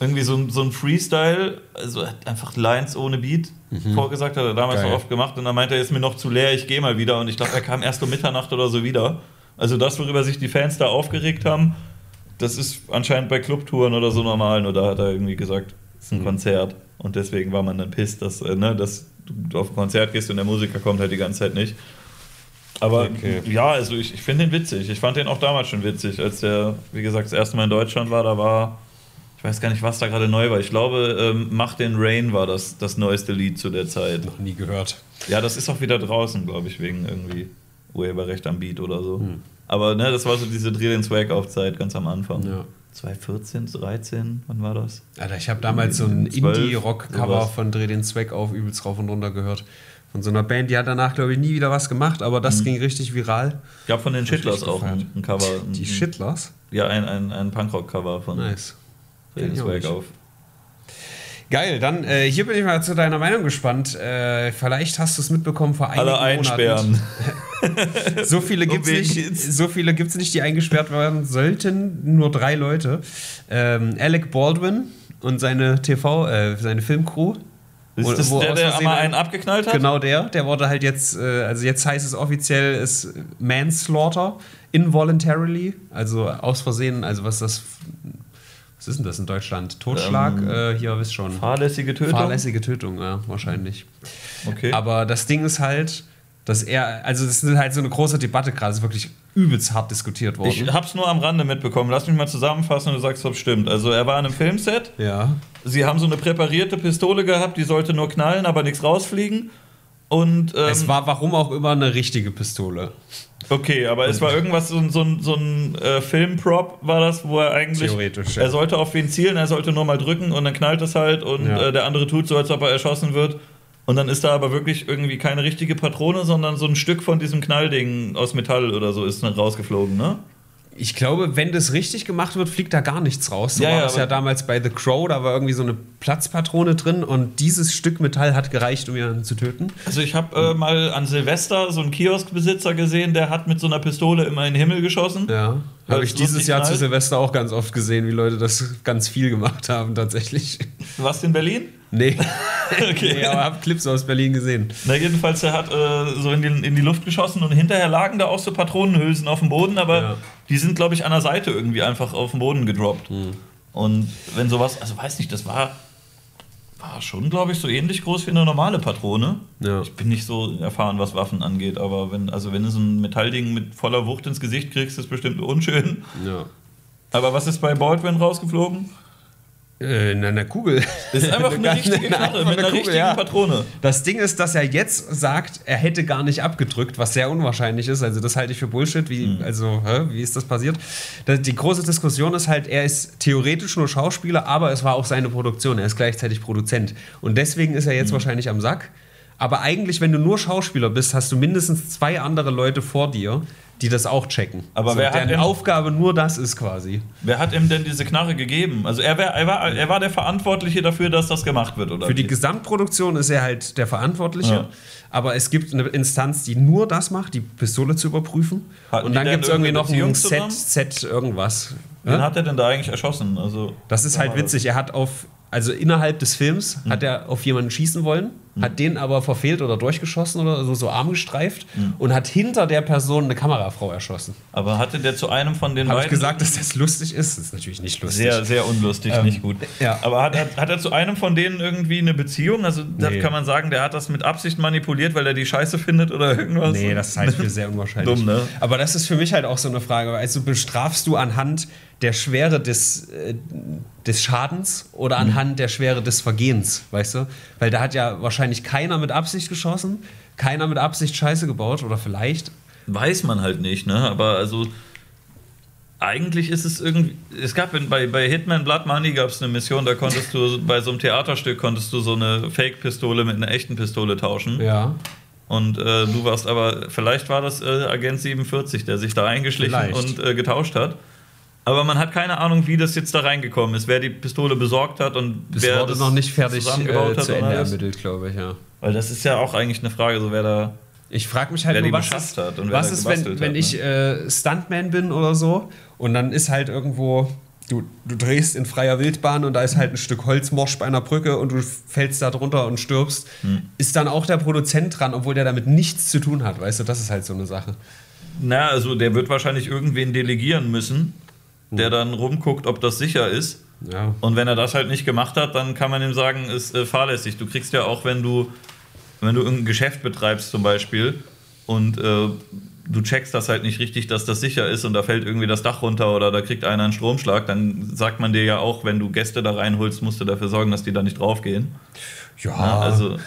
B: Irgendwie so, ein- so ein Freestyle, also einfach Lines ohne Beat vorgesagt, hat er damals
A: Geil.
B: noch oft gemacht. Und dann meinte er, ist mir noch zu leer, ich gehe mal wieder. Und ich glaube, er kam erst um Mitternacht oder so wieder. Also das, worüber sich die Fans da aufgeregt haben, das ist anscheinend bei Clubtouren oder so normal. Nur da hat er irgendwie gesagt, es ist ein Konzert. Und deswegen war man dann pisst, dass, äh, ne, dass du auf ein Konzert gehst und der Musiker kommt halt die ganze Zeit nicht. Aber
A: Okay.
B: ja, also ich, ich finde den witzig. Ich fand den auch damals schon witzig, als der, wie gesagt, das erste Mal in Deutschland war. Da war, ich weiß gar nicht, was da gerade neu war. Ich glaube, ähm, Mach den Rain war das, das neueste Lied zu der Zeit.
A: Noch nie gehört.
B: Ja, das ist auch wieder draußen, glaube ich, wegen irgendwie Urheberrecht am Beat oder so. Aber ne, das war so diese Dreh den Swag auf Zeit ganz am Anfang.
A: Ja.
B: 2014, 13, wann war das?
A: Alter, ich habe damals so ein
B: 12,
A: Indie-Rock-Cover von Dreh den Zweck auf übelst rauf und runter gehört. Von so einer Band, die hat danach, glaube ich, nie wieder was gemacht, aber das ging richtig viral.
B: Gab von den Shitlers auch ein, ein Cover.
A: Die Shitlers?
B: Ja, ein, ein, ein Punkrock-Cover von
A: Nice.
B: Dreh den Swag auf.
A: Geil, dann äh, hier bin ich mal zu deiner Meinung gespannt. Äh, vielleicht hast du es mitbekommen vor einigen
B: Alle einsperren.
A: Monaten. So viele gibt es nicht, so viele gibt's nicht, die eingesperrt werden sollten. Nur drei Leute. Ähm, Alec Baldwin und seine TV, äh, seine Filmcrew.
B: Ist
A: Wo-
B: das
A: wo
B: der,
A: aus
B: der
A: Versehen
B: einmal
A: ein-
B: einen abgeknallt hat?
A: Genau der, der wurde halt jetzt, äh, also jetzt heißt es offiziell, ist Manslaughter, involuntarily, also aus Versehen, also was das, was ist denn das in Deutschland? Totschlag?
B: Ähm,
A: äh, hier, wisst schon.
B: Fahrlässige Tötung?
A: Fahrlässige Tötung, ja, wahrscheinlich.
B: Okay.
A: Aber das Ding ist halt, dass er, also das ist halt so eine große Debatte gerade, ist wirklich übelst hart diskutiert worden.
B: ich hab's nur am Rande mitbekommen. Lass mich mal zusammenfassen und du sagst, ob es stimmt. Also er war in einem Filmset.
A: ja.
B: Sie haben so eine präparierte Pistole gehabt, die sollte nur knallen, aber nichts rausfliegen. Und ähm,
A: Es war warum auch immer eine richtige Pistole.
B: Okay, aber es war irgendwas, so, ein- so ein, so ein äh, Filmprop war das, wo er eigentlich.
A: Theoretisch, ja.
B: Er sollte auf wen zielen, er sollte nur mal drücken und dann knallt es halt und
A: Ja.
B: äh, der andere tut so, als ob er erschossen wird. Und dann ist da aber wirklich irgendwie keine richtige Patrone, sondern so ein Stück von diesem Knallding aus Metall oder so ist dann rausgeflogen, ne?
A: Ich glaube, wenn das richtig gemacht wird, fliegt da gar nichts raus. So
B: Ja,
A: war
B: ja,
A: das ja damals bei The Crow, da war irgendwie so eine Platzpatrone drin und dieses Stück Metall hat gereicht, um ihn zu töten.
B: Also ich habe äh, mal an Silvester so einen Kioskbesitzer gesehen, der hat mit so einer Pistole immer in den Himmel geschossen.
A: Ja. Habe ich dieses Jahr zu
B: knallt.
A: Silvester auch ganz oft gesehen, wie Leute das ganz viel gemacht haben, tatsächlich.
B: Was in Berlin?
A: Nee,
B: Okay.
A: nee aber habe Clips aus Berlin gesehen.
B: Na, jedenfalls, er hat äh, so in die, in die Luft geschossen und hinterher lagen da auch so Patronenhülsen auf dem Boden, aber
A: Ja.
B: die sind, glaube ich, an der Seite irgendwie einfach auf den Boden gedroppt.
A: Hm.
B: Und wenn sowas, also weiß nicht, das war, war schon, glaube ich, so ähnlich groß wie eine normale Patrone.
A: Ja.
B: Ich bin nicht so erfahren, was Waffen angeht, aber wenn, also wenn du so ein Metallding mit voller Wucht ins Gesicht kriegst, ist bestimmt unschön.
A: Ja.
B: Aber was ist bei Baldwin rausgeflogen?
A: Äh, in einer Kugel.
B: Das ist einfach eine richtige Knarre mit einer
A: Kugel,
B: richtigen
A: ja.
B: Patrone.
A: Das Ding ist, dass er jetzt sagt, er hätte gar nicht abgedrückt, was sehr unwahrscheinlich ist. Also das halte ich für Bullshit. Wie,
B: Mhm.
A: Also, hä, wie ist das passiert? Die große Diskussion ist halt, er ist theoretisch nur Schauspieler, aber es war auch seine Produktion. Er ist gleichzeitig Produzent. Und deswegen ist er
B: Mhm.
A: jetzt wahrscheinlich am Sack. Aber eigentlich, wenn du nur Schauspieler bist, hast du mindestens zwei andere Leute vor dir, die das auch checken.
B: Aber wer hat
A: deren
B: denn-
A: Aufgabe nur das ist quasi.
B: Wer hat ihm denn diese Knarre gegeben? Also er, wär, er, war, er war der Verantwortliche dafür, dass das gemacht wird, oder?
A: Für die? Gesamtproduktion ist er halt der Verantwortliche.
B: Ja.
A: Aber es gibt eine Instanz, die nur das macht, die Pistole zu überprüfen.
B: Hatten
A: und dann gibt es irgendwie noch ein Set? Set irgendwas.
B: Wen
A: Ja?
B: hat er denn da eigentlich erschossen? Also,
A: Das ist halt witzig. Er hat auf, also innerhalb des Films
B: Hm.
A: hat er auf jemanden schießen wollen, hat den aber verfehlt oder durchgeschossen oder so, so Arm gestreift
B: Hm.
A: und hat hinter der Person eine Kamerafrau erschossen.
B: Aber hatte der zu einem von den
A: Habe ich
B: beiden.
A: gesagt, dass das lustig ist? Das ist natürlich nicht lustig.
B: Sehr, sehr unlustig,
A: Ähm,
B: nicht gut.
A: ja.
B: Aber hat, hat, hat er zu einem von denen irgendwie eine Beziehung? Also,
A: Nee.
B: kann man sagen, der hat das mit Absicht manipuliert, weil er die Scheiße findet oder irgendwas?
A: Nee, das halte ich für sehr unwahrscheinlich.
B: Dumm, ne?
A: Aber das ist für mich halt auch so eine Frage. Also bestrafst du anhand der Schwere des, äh, des Schadens oder
B: Mhm.
A: anhand der Schwere des Vergehens, weißt du? Weil da hat ja wahrscheinlich keiner mit Absicht geschossen, keiner mit Absicht Scheiße gebaut oder vielleicht.
B: Weiß man halt nicht, ne? Aber also. Eigentlich ist es irgendwie. Es gab in, bei, bei Hitman Blood Money gab es eine Mission, da konntest du bei so einem Theaterstück konntest du so eine Fake-Pistole mit einer echten Pistole tauschen.
A: Ja.
B: Und äh, du warst aber, vielleicht war das äh, Agent 47, der sich da eingeschlichen
A: Vielleicht.
B: und äh, getauscht hat. Aber man hat keine Ahnung, wie das jetzt da reingekommen ist, wer die Pistole besorgt hat und
A: Es
B: wer
A: wurde
B: das
A: noch nicht fertig
B: zusammengebaut
A: äh,
B: hat
A: zu Ende ermittelt, glaube ich, ja.
B: Weil das ist ja auch eigentlich eine Frage, so wer da.
A: Ich frage mich halt
B: Wer
A: nur,
B: die
A: was ist,
B: hat und
A: was ist wenn,
B: gebastelt
A: wenn
B: hat,
A: ich äh, Stuntman bin oder so und dann ist halt irgendwo, du, du drehst in freier Wildbahn und da ist halt ein Stück Holzmorsch bei einer Brücke und du fällst da drunter und stirbst.
B: Hm.
A: Ist dann auch der Produzent dran, obwohl der damit nichts zu tun hat, weißt du, das ist halt so eine Sache.
B: Na, also der wird wahrscheinlich irgendwen delegieren müssen, der dann rumguckt, ob das sicher ist.
A: Ja.
B: Und wenn er das halt nicht gemacht hat, dann kann man ihm sagen, ist äh, fahrlässig. Du kriegst ja auch, wenn du, wenn du irgendein Geschäft betreibst zum Beispiel und äh, du checkst das halt nicht richtig, dass das sicher ist und da fällt irgendwie das Dach runter oder da kriegt einer einen Stromschlag, dann sagt man dir ja auch, wenn du Gäste da reinholst, musst du dafür sorgen, dass die da nicht draufgehen.
A: Ja,
B: Ja, also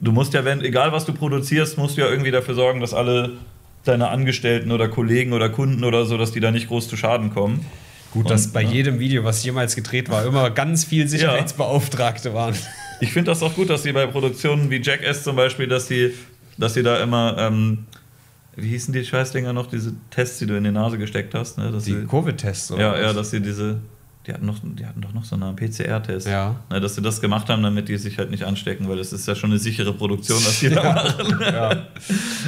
B: du musst ja, wenn, egal was du produzierst, musst du ja irgendwie dafür sorgen, dass alle deine Angestellten oder Kollegen oder Kunden oder so, dass die da nicht groß zu Schaden kommen.
A: Gut, dass bei
B: ja.
A: jedem Video, was jemals gedreht war, immer ganz viel Sicherheitsbeauftragte waren.
B: Ich finde das auch gut, dass sie bei Produktionen wie Jackass zum Beispiel, dass sie, dass sie da immer, ähm, wie hießen die Scheißdinger noch, diese Tests, die du in die Nase gesteckt hast, ne?
A: Die Covid-Tests, oder?
B: ja, ja, dass sie diese, die hatten, noch, die hatten doch noch so einen PCR-Test.
A: Ja.
B: Ne, dass sie das gemacht haben, damit die sich halt nicht anstecken, weil es ist ja schon eine sichere Produktion, was die da machen.
A: Ja.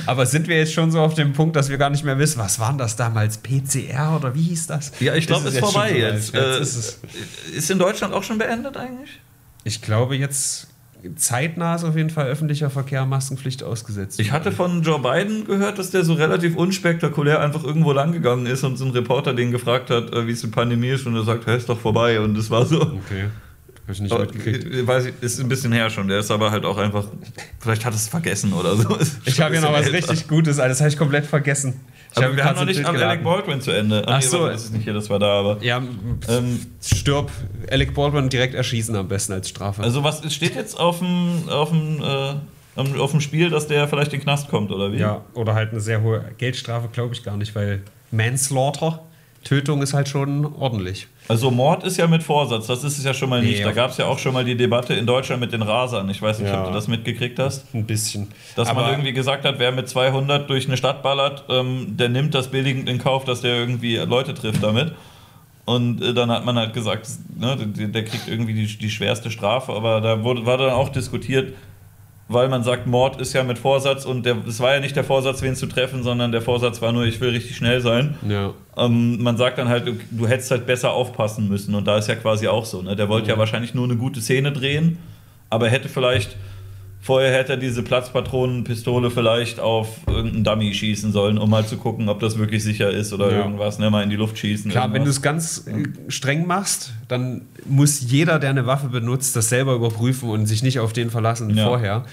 A: Aber sind wir jetzt schon so auf dem Punkt, dass wir gar nicht mehr wissen, was waren das damals? PCR oder wie hieß das?
B: Ja, ich glaube,
A: Ist
B: ist,
A: es jetzt
B: vorbei jetzt.
A: Jetzt
B: Äh,
A: ist es.
B: ist in Deutschland auch schon beendet eigentlich?
A: Ich glaube, jetzt zeitnah ist auf jeden Fall öffentlicher Verkehr Maskenpflicht ausgesetzt.
B: Ich hatte von Joe Biden gehört, dass der so relativ unspektakulär einfach irgendwo langgegangen ist und so ein Reporter den gefragt hat, äh, wie es die Pandemie ist und er sagt, hey, ist doch vorbei und es war so.
A: Okay. Hab ich nicht
B: Aber,
A: mitgekriegt.
B: äh, weiß ich, ist ein bisschen her schon. Der ist aber halt auch einfach, vielleicht hat es vergessen oder so.
A: Ich habe hier noch was
B: älter.
A: richtig Gutes, Alter. das habe ich komplett vergessen. Ich
B: Aber wir haben noch nicht
A: Bild
B: Alec. Baldwin zu Ende.
A: Ach
B: nee,
A: so.
B: Das ist nicht hier, das war da, aber.
A: Ja,
B: Ähm,
A: stirb. Alec Baldwin direkt erschießen am besten als Strafe.
B: also, was steht jetzt auf dem, auf dem, äh, auf dem Spiel, dass der vielleicht in den Knast kommt, oder wie?
A: ja, oder halt eine sehr hohe Geldstrafe, glaube ich gar nicht, weil Manslaughter, Tötung ist halt schon ordentlich.
B: Also Mord ist ja mit Vorsatz, das ist es ja schon mal
A: Nee,
B: nicht. Da
A: auf-
B: gab es ja auch schon mal die Debatte in Deutschland mit den Rasern. Ich weiß nicht,
A: Ja.
B: ob du das mitgekriegt hast.
A: Ein bisschen.
B: Dass
A: Aber
B: man irgendwie gesagt hat, wer mit 200 durch eine Stadt ballert, ähm, der nimmt das billigend in Kauf, dass der irgendwie Leute trifft damit. Und äh, dann hat man halt gesagt, ne, der, der kriegt irgendwie die, die schwerste Strafe. Aber da wurde, war dann auch diskutiert, weil man sagt, Mord ist ja mit Vorsatz und es war ja nicht der Vorsatz, wen zu treffen, sondern der Vorsatz war nur, ich will richtig schnell sein.
A: Ja.
B: Ähm, man sagt dann halt, du hättest halt besser aufpassen müssen. Und da ist ja quasi auch so. Ne? Der wollte ja wahrscheinlich nur eine gute Szene drehen, aber hätte vielleicht vorher hätte er diese Platzpatronenpistole vielleicht auf irgendeinen Dummy schießen sollen, um mal zu gucken, ob das wirklich sicher ist oder
A: Ja.
B: irgendwas, ne, mal in die Luft schießen.
A: Klar, wenn du
B: irgendwas.
A: es ganz äh, streng machst, dann muss jeder, der eine Waffe benutzt, das selber überprüfen und sich nicht auf den verlassen
B: Ja.
A: vorher.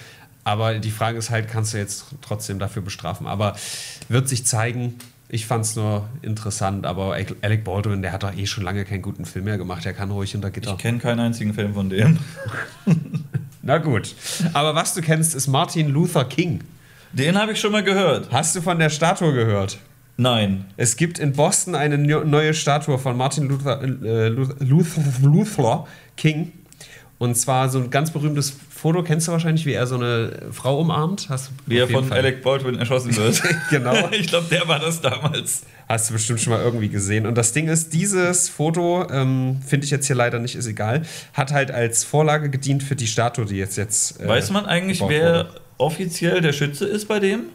A: Aber die Frage ist halt, kannst du jetzt trotzdem dafür bestrafen? Aber wird sich zeigen. Ich fand es nur interessant, aber Alec Baldwin, der hat doch eh schon lange keinen guten Film mehr gemacht. Der kann ruhig unter Gitter.
B: Ich kenne keinen einzigen Film von dem.
A: Na gut. Aber was du kennst, ist Martin Luther King.
B: Den habe ich schon mal gehört.
A: Hast du von der Statue gehört?
B: Nein.
A: Es gibt in Boston eine neu- neue Statue von Martin Luther, äh, Luther, Luther King. Und zwar so ein ganz berühmtes Foto, kennst du wahrscheinlich, wie er so eine Frau umarmt? Hast
B: Wie er von
A: Fall.
B: Alec Baldwin erschossen wird.
A: Genau.
B: ich glaube, der war das damals.
A: Hast du bestimmt schon mal irgendwie gesehen. Und das Ding ist, dieses Foto, ähm, finde ich jetzt hier leider nicht, ist egal, hat halt als Vorlage gedient für die Statue, die jetzt jetzt. äh,
B: Weiß man eigentlich, wer
A: wurde.
B: offiziell der Schütze ist bei dem?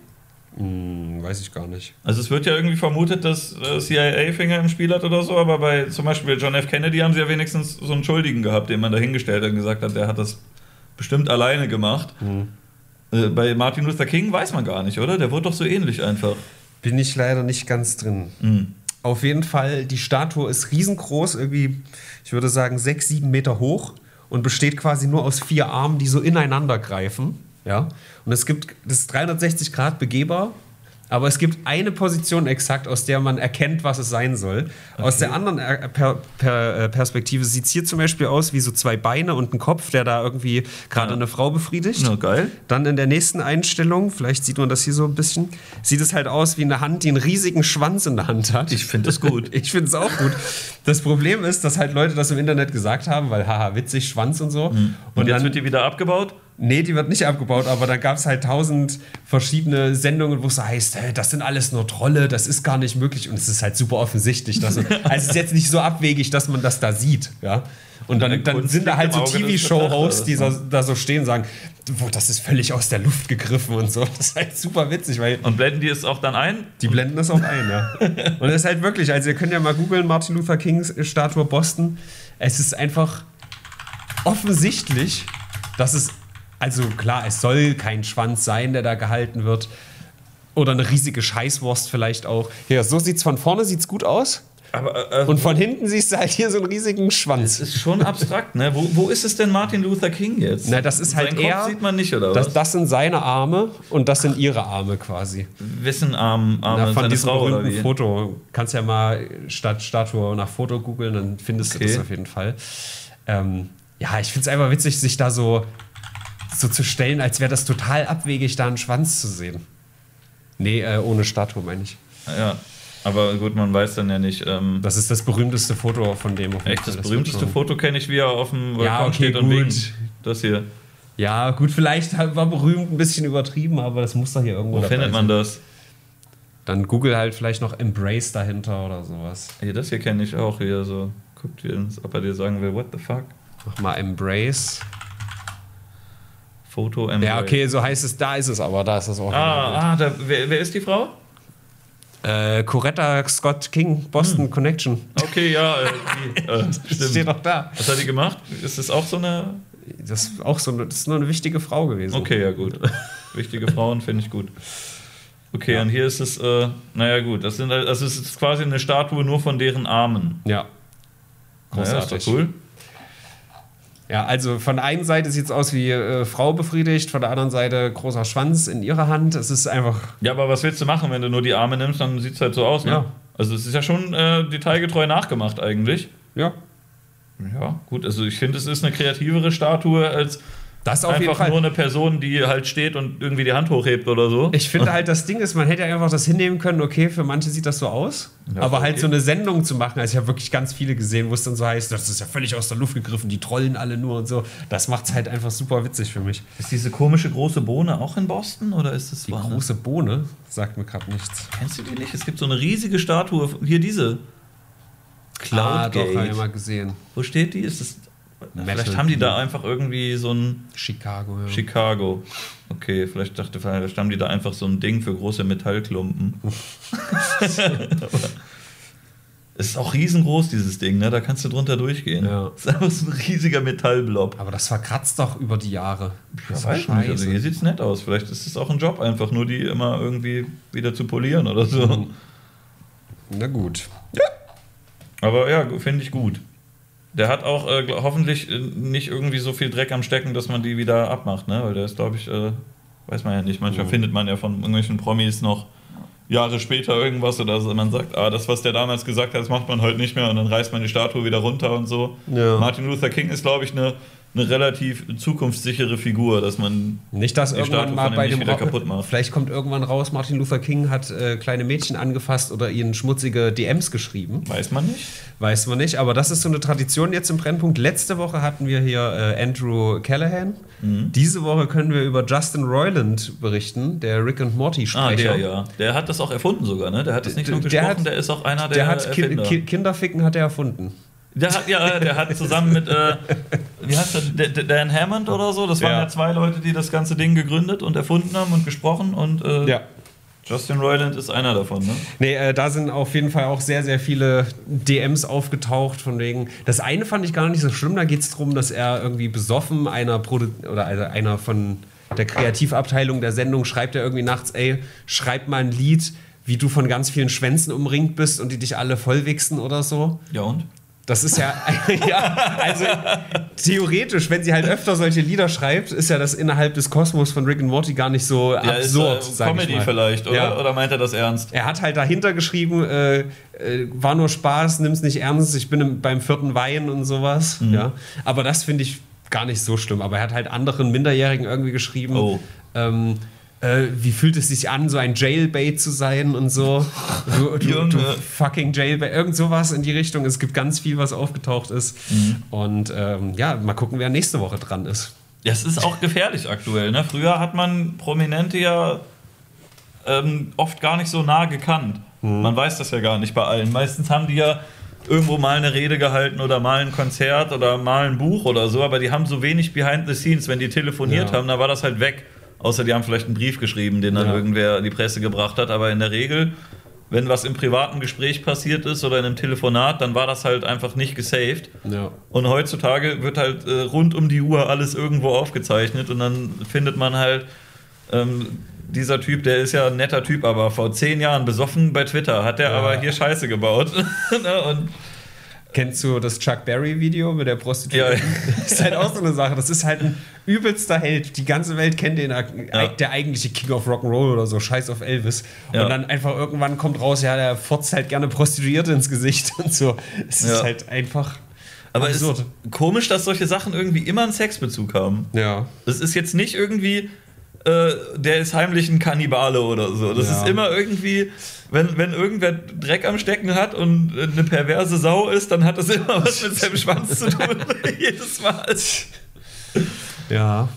A: Hm, weiß ich gar nicht.
B: Also es wird ja irgendwie vermutet, dass äh, CIA-Finger im Spiel hat oder so, aber bei zum Beispiel John F. Kennedy haben sie ja wenigstens so einen Schuldigen gehabt, den man da hingestellt hat und gesagt hat, der hat das bestimmt alleine gemacht.
A: Hm.
B: Äh, bei Martin Luther King weiß man gar nicht, oder? Der wurde doch so ähnlich einfach.
A: Bin ich leider nicht ganz drin.
B: Hm.
A: Auf jeden Fall, die Statue ist riesengroß, irgendwie, ich würde sagen, sechs, sieben Meter hoch und besteht quasi nur aus vier Armen, die so ineinander greifen. Ja? Und es gibt, das ist 360 Grad begehbar, aber es gibt eine Position exakt, aus der man erkennt, was es sein soll. Aus der anderen äh, per, per, äh, Perspektive sieht es hier zum Beispiel aus wie so zwei Beine und ein Kopf, der da irgendwie gerade
B: Ja.
A: eine Frau befriedigt.
B: Na, geil.
A: Dann in der nächsten Einstellung, vielleicht sieht man das hier so ein bisschen, sieht es halt aus wie eine Hand, die einen riesigen Schwanz in der Hand hat.
B: Ich finde das gut.
A: Ich finde es auch gut. Das Problem ist, dass halt Leute das im Internet gesagt haben, weil haha, witzig, Schwanz und so.
B: Und,
A: Und,
B: jetzt
A: dann,
B: wird die wieder abgebaut?
A: Nee, die wird nicht abgebaut, aber dann gab es halt tausend verschiedene Sendungen, wo es so heißt, hey, das sind alles nur Trolle, das ist gar nicht möglich. Und es ist halt super offensichtlich. Dass, also es ist jetzt nicht so abwegig, dass man das da sieht. Ja? Und dann, dann sind da halt so TV-Show-Hosts, die so, da so stehen und sagen, "Boah, das ist völlig aus der Luft gegriffen und so. Das ist halt super witzig, weil
B: Und blenden die es auch dann ein?
A: die blenden das auch ein, ja. Und es ist halt wirklich, also ihr könnt ja mal googeln, Martin Luther Kings Statue Boston. Es ist einfach offensichtlich, dass es, also klar, es soll kein Schwanz sein, der da gehalten wird. Oder eine riesige Scheißwurst vielleicht auch. Ja, so sieht's von vorne sieht's gut aus.
B: Aber äh,
A: Und von hinten siehst du halt hier so einen riesigen
B: es
A: Schwanz.
B: ist schon abstrakt, ne? Wo, wo ist es denn Martin Luther King jetzt?
A: Na, das ist halt
B: Kopf
A: er-
B: sieht man nicht, oder
A: Das,
B: was?
A: das sind seine Arme und das sind ihre Arme quasi.
B: Wessen Arm, Arme
A: Na, von diesem
B: Frau
A: berühmten? Foto. Kannst ja mal statt Statue nach Foto googeln, dann findest
B: Okay.
A: du das auf jeden Fall. Ähm, ja, ich finde es einfach witzig, sich da so, so zu stellen, als wäre das total abwegig, da einen Schwanz zu sehen. Nee, äh, ohne Statue meine ich.
B: Ja, aber gut, man weiß dann ja nicht. Ähm,
A: Das ist das berühmteste Foto von dem. auf
B: echt, das
A: wird
B: berühmteste Foto kenne ich, wie er auf dem Balkon
A: Ja, okay,
B: steht und winkt. Das hier.
A: Ja, gut, vielleicht war berühmt ein bisschen übertrieben, aber das muss doch hier irgendwo
B: Wo findet man
A: sein.
B: das?
A: Dann google halt vielleicht noch Embrace dahinter oder sowas.
B: Hier, das hier kenne ich auch hier so. Guckt, wie, ob er dir sagen will, what the fuck?
A: Mach mal Embrace.
B: Foto
A: Ja, okay, so heißt es, da ist es aber, da ist das auch.
B: Ah, ah da, wer, wer ist die Frau?
A: Äh, Coretta Scott King, Boston Connection.
B: Okay, ja, äh, die, äh,
A: steht
B: stimmt.
A: doch da.
B: Was hat die gemacht? Ist das auch so eine.
A: Das ist auch so eine, das ist nur eine wichtige Frau gewesen.
B: Okay, ja, gut. Wichtige Frauen finde ich gut. Okay,
A: Ja.
B: und hier ist es, äh, naja, gut, das, sind, das ist quasi eine Statue nur von deren Armen.
A: Ja.
B: Naja, ist
A: Großartig.
B: doch cool.
A: Ja, also von der einen Seite sieht es aus wie äh, Frau befriedigt, von der anderen Seite großer Schwanz in ihrer Hand. Es ist einfach.
B: Ja, aber was willst du machen, wenn du nur die Arme nimmst, dann sieht es halt so aus, ne?
A: Ja.
B: Also es ist ja schon äh, detailgetreu nachgemacht eigentlich.
A: Ja.
B: Ja, gut, also ich finde, es ist eine kreativere Statue als
A: Das auf jeden
B: einfach
A: Fall.
B: nur eine Person, die halt steht und irgendwie die Hand hochhebt oder so.
A: Ich finde halt, das Ding ist, man hätte ja einfach das hinnehmen können, okay, für manche sieht das so aus.
B: Ja,
A: aber halt
B: okay.
A: so eine Sendung zu machen, also ich habe wirklich ganz viele gesehen, wo es dann so heißt, das ist ja völlig aus der Luft gegriffen, die trollen alle nur und so. Das macht es halt einfach super witzig für mich.
B: Ist diese komische große Bohne auch in Boston oder ist das
A: Die
B: woanders?
A: große Bohne sagt mir gerade nichts.
B: Kennst du die nicht? Es gibt so eine riesige Statue, hier diese.
A: Ah, doch, habe ich mal gesehen.
B: Wo steht die? Ist das,
A: Metal
B: vielleicht haben die da einfach irgendwie so ein
A: Chicago, ja.
B: Chicago. Okay, vielleicht dachte vielleicht haben die da einfach so ein Ding für große Metallklumpen. Es ist auch riesengroß, dieses Ding, ne? Da kannst du drunter durchgehen.
A: Ja.
B: Das ist einfach so ein riesiger Metallblob.
A: Aber das verkratzt doch über die Jahre. Das ist
B: weiß nicht. Also hier sieht es nett aus. Vielleicht ist es auch ein Job, einfach nur die immer irgendwie wieder zu polieren oder so.
A: Na gut.
B: Aber ja, finde ich gut. Der hat auch äh, hoffentlich äh, nicht irgendwie so viel Dreck am Stecken, dass man die wieder abmacht, ne? Weil der ist, glaube ich, äh, weiß man ja nicht. Manchmal
A: Mhm.
B: findet man ja von irgendwelchen Promis noch Jahre später irgendwas oder so, man sagt, ah, das, was der damals gesagt hat, das macht man heute nicht mehr und dann reißt man die Statue wieder runter und so.
A: Ja.
B: Martin Luther King ist, glaube ich, eine eine relativ zukunftssichere Figur, dass man
A: Nicht, dass irgendwann mal bei dem
B: wieder kaputt macht.
A: vielleicht kommt irgendwann raus, Martin Luther King hat äh, kleine Mädchen angefasst oder ihnen schmutzige DMs geschrieben.
B: weiß man nicht.
A: Weiß man nicht, aber das ist so eine Tradition jetzt im Brennpunkt. Letzte Woche hatten wir hier äh, Andrew Callahan.
B: Mhm.
A: Diese Woche können wir über Justin Roiland berichten, der Rick and Morty
B: Ah,
A: Sprecher.
B: der ja. Der hat das auch erfunden sogar, ne? Der hat das nicht nur
A: Der
B: gesprochen,
A: hat-
B: der ist auch einer der,
A: Der hat
B: Erfinder.
A: Ki Kinderficken hat er erfunden.
B: Der hat, ja, der hat zusammen mit, äh, wie heißt der, Dan Hammond oder so, das waren
A: Ja.
B: ja. zwei Leute, die das ganze Ding gegründet und erfunden haben und gesprochen und äh, Justin Roiland ist einer davon, ne?
A: Nee, äh, da sind auf jeden Fall auch sehr, sehr viele DMs aufgetaucht, von wegen. Das eine fand ich gar nicht so schlimm, da geht es darum, dass er irgendwie besoffen einer Produ oder also einer von der Kreativabteilung der Sendung schreibt er irgendwie nachts, ey, schreib mal ein Lied, wie du von ganz vielen Schwänzen umringt bist und die dich alle vollwichsen oder so.
B: Ja und?
A: Das ist ja, ja, also theoretisch, wenn sie halt öfter solche Lieder schreibt, ist ja das innerhalb des Kosmos von Rick and Morty gar nicht so
B: Ja,
A: absurd,
B: ist, äh, Comedy
A: mal.
B: vielleicht, oder?
A: Ja.
B: Oder meint er das ernst?
A: Er hat halt dahinter geschrieben, äh, äh, war nur Spaß, nimm's nicht ernst, ich bin im, beim vierten Wein und sowas.
B: Mhm.
A: Ja. Aber das finde ich gar nicht so schlimm. Aber er hat halt anderen Minderjährigen irgendwie geschrieben,
B: Oh.
A: ähm, äh, wie fühlt es sich an, so ein Jailbait zu sein und so. Du, du, du fucking Jailbait, irgend sowas in die Richtung. Es gibt ganz viel, was aufgetaucht ist.
B: Mhm.
A: Und ähm, ja, mal gucken, wer nächste Woche dran ist.
B: Ja, es ist auch gefährlich aktuell. Ne? Früher hat man Prominente ja ähm, oft gar nicht so nah gekannt.
A: Mhm.
B: Man weiß das ja gar nicht bei allen. Meistens haben die ja irgendwo mal eine Rede gehalten oder mal ein Konzert oder mal ein Buch oder so, aber die haben so wenig behind the scenes. Wenn die telefoniert
A: Ja.
B: haben, dann war das halt weg. Außer die haben vielleicht einen Brief geschrieben, den dann
A: Ja.
B: irgendwer in die Presse gebracht hat. Aber in der Regel, wenn was im privaten Gespräch passiert ist oder in einem Telefonat, dann war das halt einfach nicht gesaved.
A: Ja.
B: Und heutzutage wird halt äh, rund um die Uhr alles irgendwo aufgezeichnet und dann findet man halt, ähm, dieser Typ, der ist ja ein netter Typ, aber vor zehn Jahren besoffen bei Twitter, hat der
A: Ja.
B: aber hier Scheiße gebaut. Ne, und
A: Kennst du das Chuck Berry-Video mit der Prostituierten?
B: Ja.
A: Das ist halt auch so eine Sache. Das ist halt ein übelster Held. Die ganze Welt kennt den,
B: Ja.
A: der eigentliche King of Rock'n'Roll oder so, scheiß auf Elvis.
B: Ja.
A: Und dann einfach irgendwann kommt raus, ja, der fotzt halt gerne Prostituierte ins Gesicht und so. Es ist halt einfach
B: aber es
A: absurd.
B: ist komisch, dass solche Sachen irgendwie immer einen Sexbezug haben.
A: ja.
B: Das ist jetzt nicht irgendwie, äh, der ist heimlich ein Kannibale oder so. Das
A: Ja.
B: ist immer irgendwie, wenn, wenn irgendwer Dreck am Stecken hat und eine perverse Sau ist, dann hat das immer was mit seinem Schwanz zu tun. Jedes Mal.
A: Ja.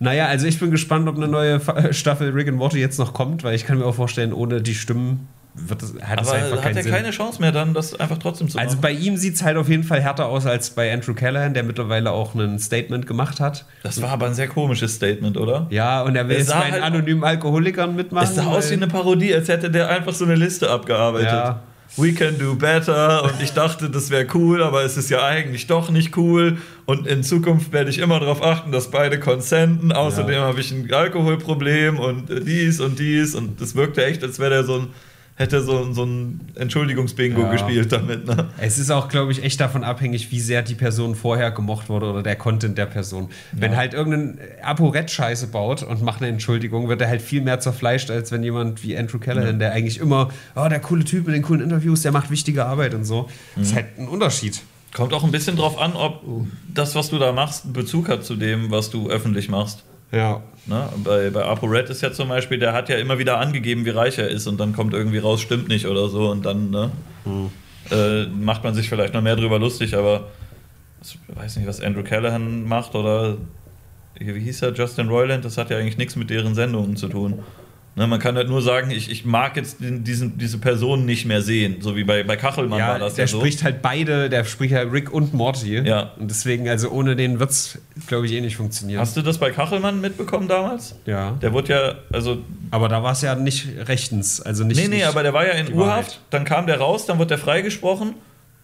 A: Naja, also ich bin gespannt, ob eine neue Fa- Staffel Rick and Morty jetzt noch kommt, weil ich kann mir auch vorstellen, ohne die Stimmen wird das, hat
B: Aber
A: einfach
B: hat er
A: Sinn.
B: keine Chance mehr dann, das einfach trotzdem zu
A: Also
B: machen?
A: bei ihm sieht es halt auf jeden Fall härter aus als bei Andrew Callahan, der mittlerweile auch ein Statement gemacht hat.
B: Das war aber ein sehr komisches Statement, oder?
A: Ja, und er will jetzt bei
B: halt-
A: anonymen Alkoholikern mitmachen.
B: Es sah aus wie eine Parodie, als hätte der einfach so eine Liste abgearbeitet.
A: Ja.
B: We can do better und ich dachte, das wäre cool, aber es ist ja eigentlich doch nicht cool und in Zukunft werde ich immer darauf achten, dass beide konsenten. Außerdem
A: Ja.
B: habe ich ein Alkoholproblem und dies und dies und das wirkte echt, als wäre der so ein hätte so, so ein Entschuldigungsbingo
A: Ja.
B: gespielt damit. Ne?
A: Es ist auch, glaube ich, echt davon abhängig, wie sehr die Person vorher gemocht wurde oder der Content der Person. Wenn halt irgendein Aporett-Scheiße baut und macht eine Entschuldigung, wird er halt viel mehr zerfleischt, als wenn jemand wie Andrew Callahan, der eigentlich immer, oh, der coole Typ mit den coolen Interviews, der macht wichtige Arbeit und so. Das ist halt ein Unterschied.
B: Kommt auch ein bisschen drauf an, ob das, was du da machst, einen Bezug hat zu dem, was du öffentlich machst.
A: Ja.
B: Ne? Bei, bei ApoRed ist ja zum Beispiel, der hat ja immer wieder angegeben, wie reich er ist und dann kommt irgendwie raus, stimmt nicht oder so und dann ne, äh, macht man sich vielleicht noch mehr drüber lustig, aber ich weiß nicht, was Andrew Callahan macht oder wie hieß er, Justin Roiland, das hat ja eigentlich nichts mit deren Sendungen zu tun. Ne, man kann halt nur sagen, ich, ich mag jetzt diesen, diese Person nicht mehr sehen, so wie bei, bei Kachelmann
A: Ja,
B: war das
A: der
B: ja so.
A: spricht halt beide, der spricht halt Rick und Morty.
B: Ja.
A: Und deswegen, also ohne den wird es, glaube ich, eh nicht funktionieren.
B: Hast du das bei Kachelmann mitbekommen damals?
A: ja.
B: Der wurde ja, also
A: Aber da war es ja nicht rechtens. Also nicht.
B: Nee, nee,
A: nicht
B: aber der war ja in Urhaft, dann kam der raus, dann wurde der freigesprochen